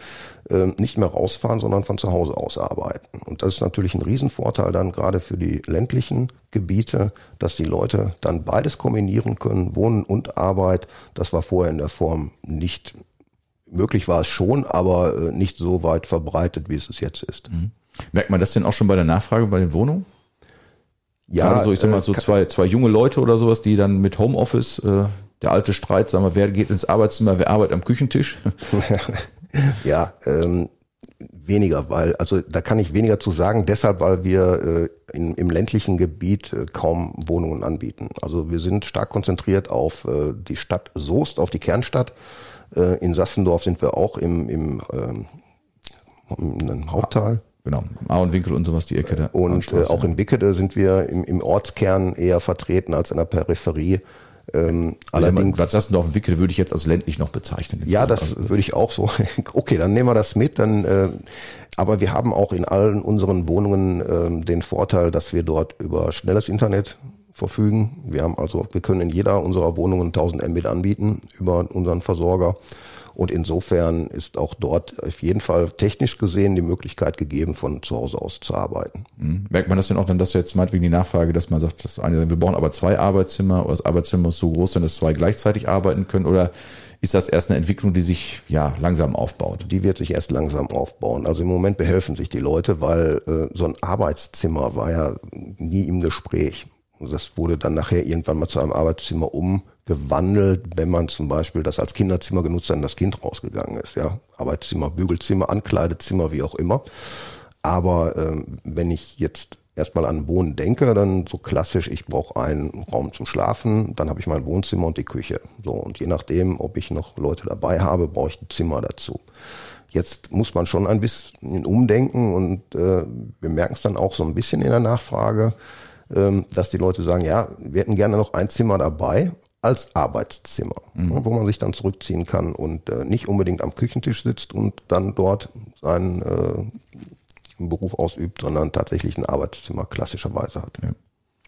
äh, nicht mehr rausfahren, sondern von zu Hause aus arbeiten. Und das ist natürlich ein Riesenvorteil dann gerade für die ländlichen Gebiete, dass die Leute dann beides kombinieren können, Wohnen und Arbeit. Das war vorher in der Form nicht möglich war es schon, aber nicht so weit verbreitet, wie es es jetzt ist. Mhm. Merkt man das denn auch schon bei der Nachfrage bei den Wohnungen? Ja. Also ich sag mal so äh, zwei, zwei junge Leute oder sowas, die dann mit Homeoffice, äh, der alte Streit, sagen wir, wer geht ins Arbeitszimmer, wer arbeitet am Küchentisch? ja, ähm, weniger, weil, also da kann ich weniger zu sagen, deshalb, weil wir äh, in, im ländlichen Gebiet äh, kaum Wohnungen anbieten. Also wir sind stark konzentriert auf äh, die Stadt Soest, auf die Kernstadt. Äh, in Sassendorf sind wir auch im, im, ähm, im Haupttal. Genau, Auenwinkel und sowas, die Ecke der Und äh, auch in Wickede sind wir im, im Ortskern eher vertreten als in der Peripherie. Ähm, allerdings. Bad Sassendorf und Wickede würde ich jetzt als ländlich noch bezeichnen. Ja, das also, würde ich auch so. okay, dann nehmen wir das mit. Dann, äh, aber wir haben auch in allen unseren Wohnungen äh, den Vorteil, dass wir dort über schnelles Internet verfügen. Wir haben also, wir können in jeder unserer Wohnungen 1000 Mbit anbieten über unseren Versorger. Und insofern ist auch dort auf jeden Fall technisch gesehen die Möglichkeit gegeben, von zu Hause aus zu arbeiten. Mhm. Merkt man das denn auch dann, dass jetzt meinetwegen die Nachfrage, dass man sagt, das eine, wir brauchen aber zwei Arbeitszimmer oder das Arbeitszimmer muss so groß sein, dass zwei gleichzeitig arbeiten können oder ist das erst eine Entwicklung, die sich ja langsam aufbaut? Die wird sich erst langsam aufbauen. Also im Moment behelfen sich die Leute, weil äh, so ein Arbeitszimmer war ja nie im Gespräch. Das wurde dann nachher irgendwann mal zu einem Arbeitszimmer umgewandelt, wenn man zum Beispiel das als Kinderzimmer genutzt hat und das Kind rausgegangen ist. Ja, Arbeitszimmer, Bügelzimmer, Ankleidezimmer, wie auch immer. Aber ähm, wenn ich jetzt erstmal an Wohnen denke, dann so klassisch, ich brauche einen Raum zum Schlafen, dann habe ich mein Wohnzimmer und die Küche. So, und je nachdem, ob ich noch Leute dabei habe, brauche ich ein Zimmer dazu. Jetzt muss man schon ein bisschen umdenken und äh, wir merken es dann auch so ein bisschen in der Nachfrage ähm, dass die Leute sagen, ja, wir hätten gerne noch ein Zimmer dabei als Arbeitszimmer, mhm. Wo man sich dann zurückziehen kann und äh, nicht unbedingt am Küchentisch sitzt und dann dort seinen äh, Beruf ausübt, sondern tatsächlich ein Arbeitszimmer klassischerweise hat. Ja.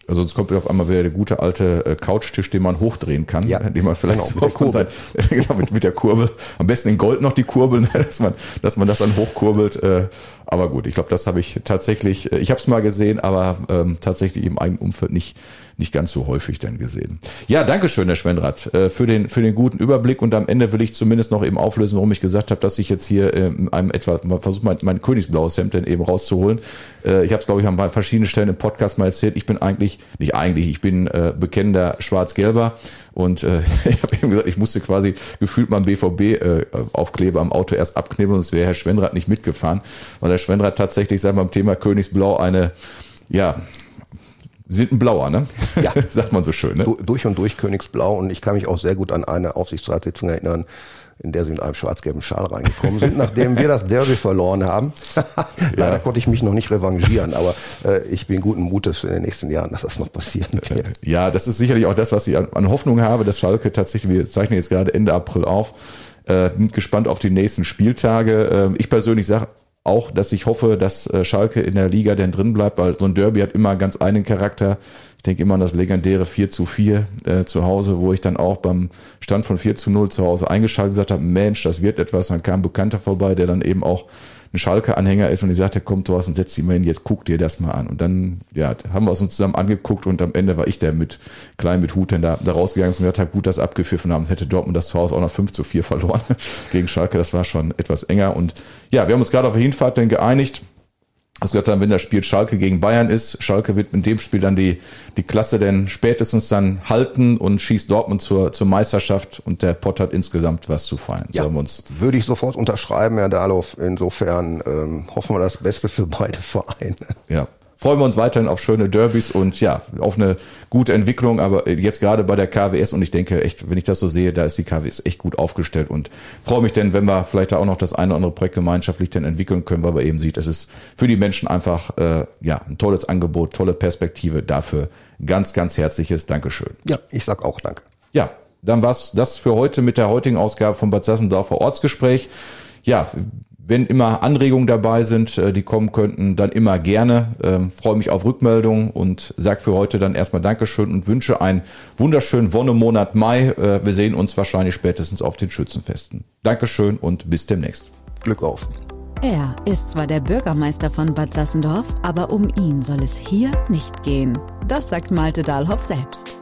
Also sonst kommt auf einmal wieder der gute alte äh, Couchtisch, den man hochdrehen kann, ja, den man vielleicht genau, mit, der sein, genau, mit, mit, der Kurbel, am besten in Gold noch die Kurbel, dass man, dass man das dann hochkurbelt. Äh, aber gut, ich glaube, das habe ich tatsächlich, äh, ich habe es mal gesehen, aber ähm, tatsächlich im eigenen Umfeld nicht, nicht ganz so häufig dann gesehen. Ja, danke schön, Herr Schwendrath, äh, für den, für den guten Überblick und am Ende will ich zumindest noch eben auflösen, warum ich gesagt habe, dass ich jetzt hier ähm, einem etwa, versuche mein, mein königsblaues Hemd dann eben rauszuholen. Äh, ich habe es, glaube ich, an verschiedenen Stellen im Podcast mal erzählt. Ich bin eigentlich, nicht eigentlich, ich bin äh, bekennender Schwarz-Gelber. Und äh, ich habe eben gesagt, ich musste quasi gefühlt mal BVB-Aufkleber äh, am Auto erst abknebeln, sonst wäre Herr Schwendrath nicht mitgefahren. Weil Herr Schwendrath tatsächlich, sagen wir, beim Thema Königsblau eine, ja, sind ein Blauer, ne? Ja. Sagt man so schön, ne? Durch und durch Königsblau. Und ich kann mich auch sehr gut an eine Aufsichtsratssitzung erinnern, in der sie mit einem schwarz-gelben Schal reingekommen sind, nachdem wir das Derby verloren haben. Leider ja. konnte ich mich noch nicht revanchieren, aber äh, ich bin guten Mutes für den nächsten Jahren, dass das noch passieren wird. Ja, das ist sicherlich auch das, was ich an, an Hoffnung habe, dass Schalke tatsächlich, wir zeichnen jetzt gerade Ende April auf, äh, bin gespannt auf die nächsten Spieltage. Äh, ich persönlich sage auch, dass ich hoffe, dass äh, Schalke in der Liga denn drin bleibt, weil so ein Derby hat immer ganz einen Charakter. Ich denke immer an das legendäre 4 zu 4 äh, zu Hause, wo ich dann auch beim Stand von 4 zu 0 zu Hause eingeschaltet gesagt habe, Mensch, das wird etwas. Dann kam ein Bekannter vorbei, der dann eben auch ein Schalke-Anhänger ist und ich sagte, komm Thorsten, setz dich mal hin, jetzt guck dir das mal an. Und dann, ja, haben wir es uns zusammen angeguckt und am Ende war ich der mit, klein mit Hut, dann da, da rausgegangen und gesagt habe, gut, das abgepfiffen haben, hätte Dortmund das zu Hause auch noch 5 zu 4 verloren gegen Schalke. Das war schon etwas enger und ja, wir haben uns gerade auf der Hinfahrt dann geeinigt, das gehört dann, wenn das Spiel Schalke gegen Bayern ist. Schalke wird in dem Spiel dann die, die Klasse denn spätestens dann halten und schießt Dortmund zur, zur Meisterschaft und der Pott hat insgesamt was zu feiern. Ja, uns würde ich sofort unterschreiben, Herr Dahloff. Insofern ähm, hoffen wir das Beste für beide Vereine. Ja, freuen wir uns weiterhin auf schöne Derbys und ja, auf eine gute Entwicklung, aber jetzt gerade bei der KWS und ich denke echt, wenn ich das so sehe, da ist die KWS echt gut aufgestellt und freue mich denn, wenn wir vielleicht da auch noch das eine oder andere Projekt gemeinschaftlich denn entwickeln können, weil man eben sieht, es ist für die Menschen einfach äh, ja ein tolles Angebot, tolle Perspektive. Dafür ganz, ganz herzliches Dankeschön. Ja, ich sag auch Danke. Ja, dann war's das für heute mit der heutigen Ausgabe vom Bad Sassendorfer Ortsgespräch. Ja, wenn immer Anregungen dabei sind, äh, die kommen könnten, dann immer gerne. Ähm, freue mich auf Rückmeldungen und sage für heute dann erstmal Dankeschön und wünsche einen wunderschönen Wonnemonat Mai. Äh, wir sehen uns wahrscheinlich spätestens auf den Schützenfesten. Dankeschön und bis demnächst. Glück auf. Er ist zwar der Bürgermeister von Bad Sassendorf, aber um ihn soll es hier nicht gehen. Das sagt Malte Dahlhoff selbst.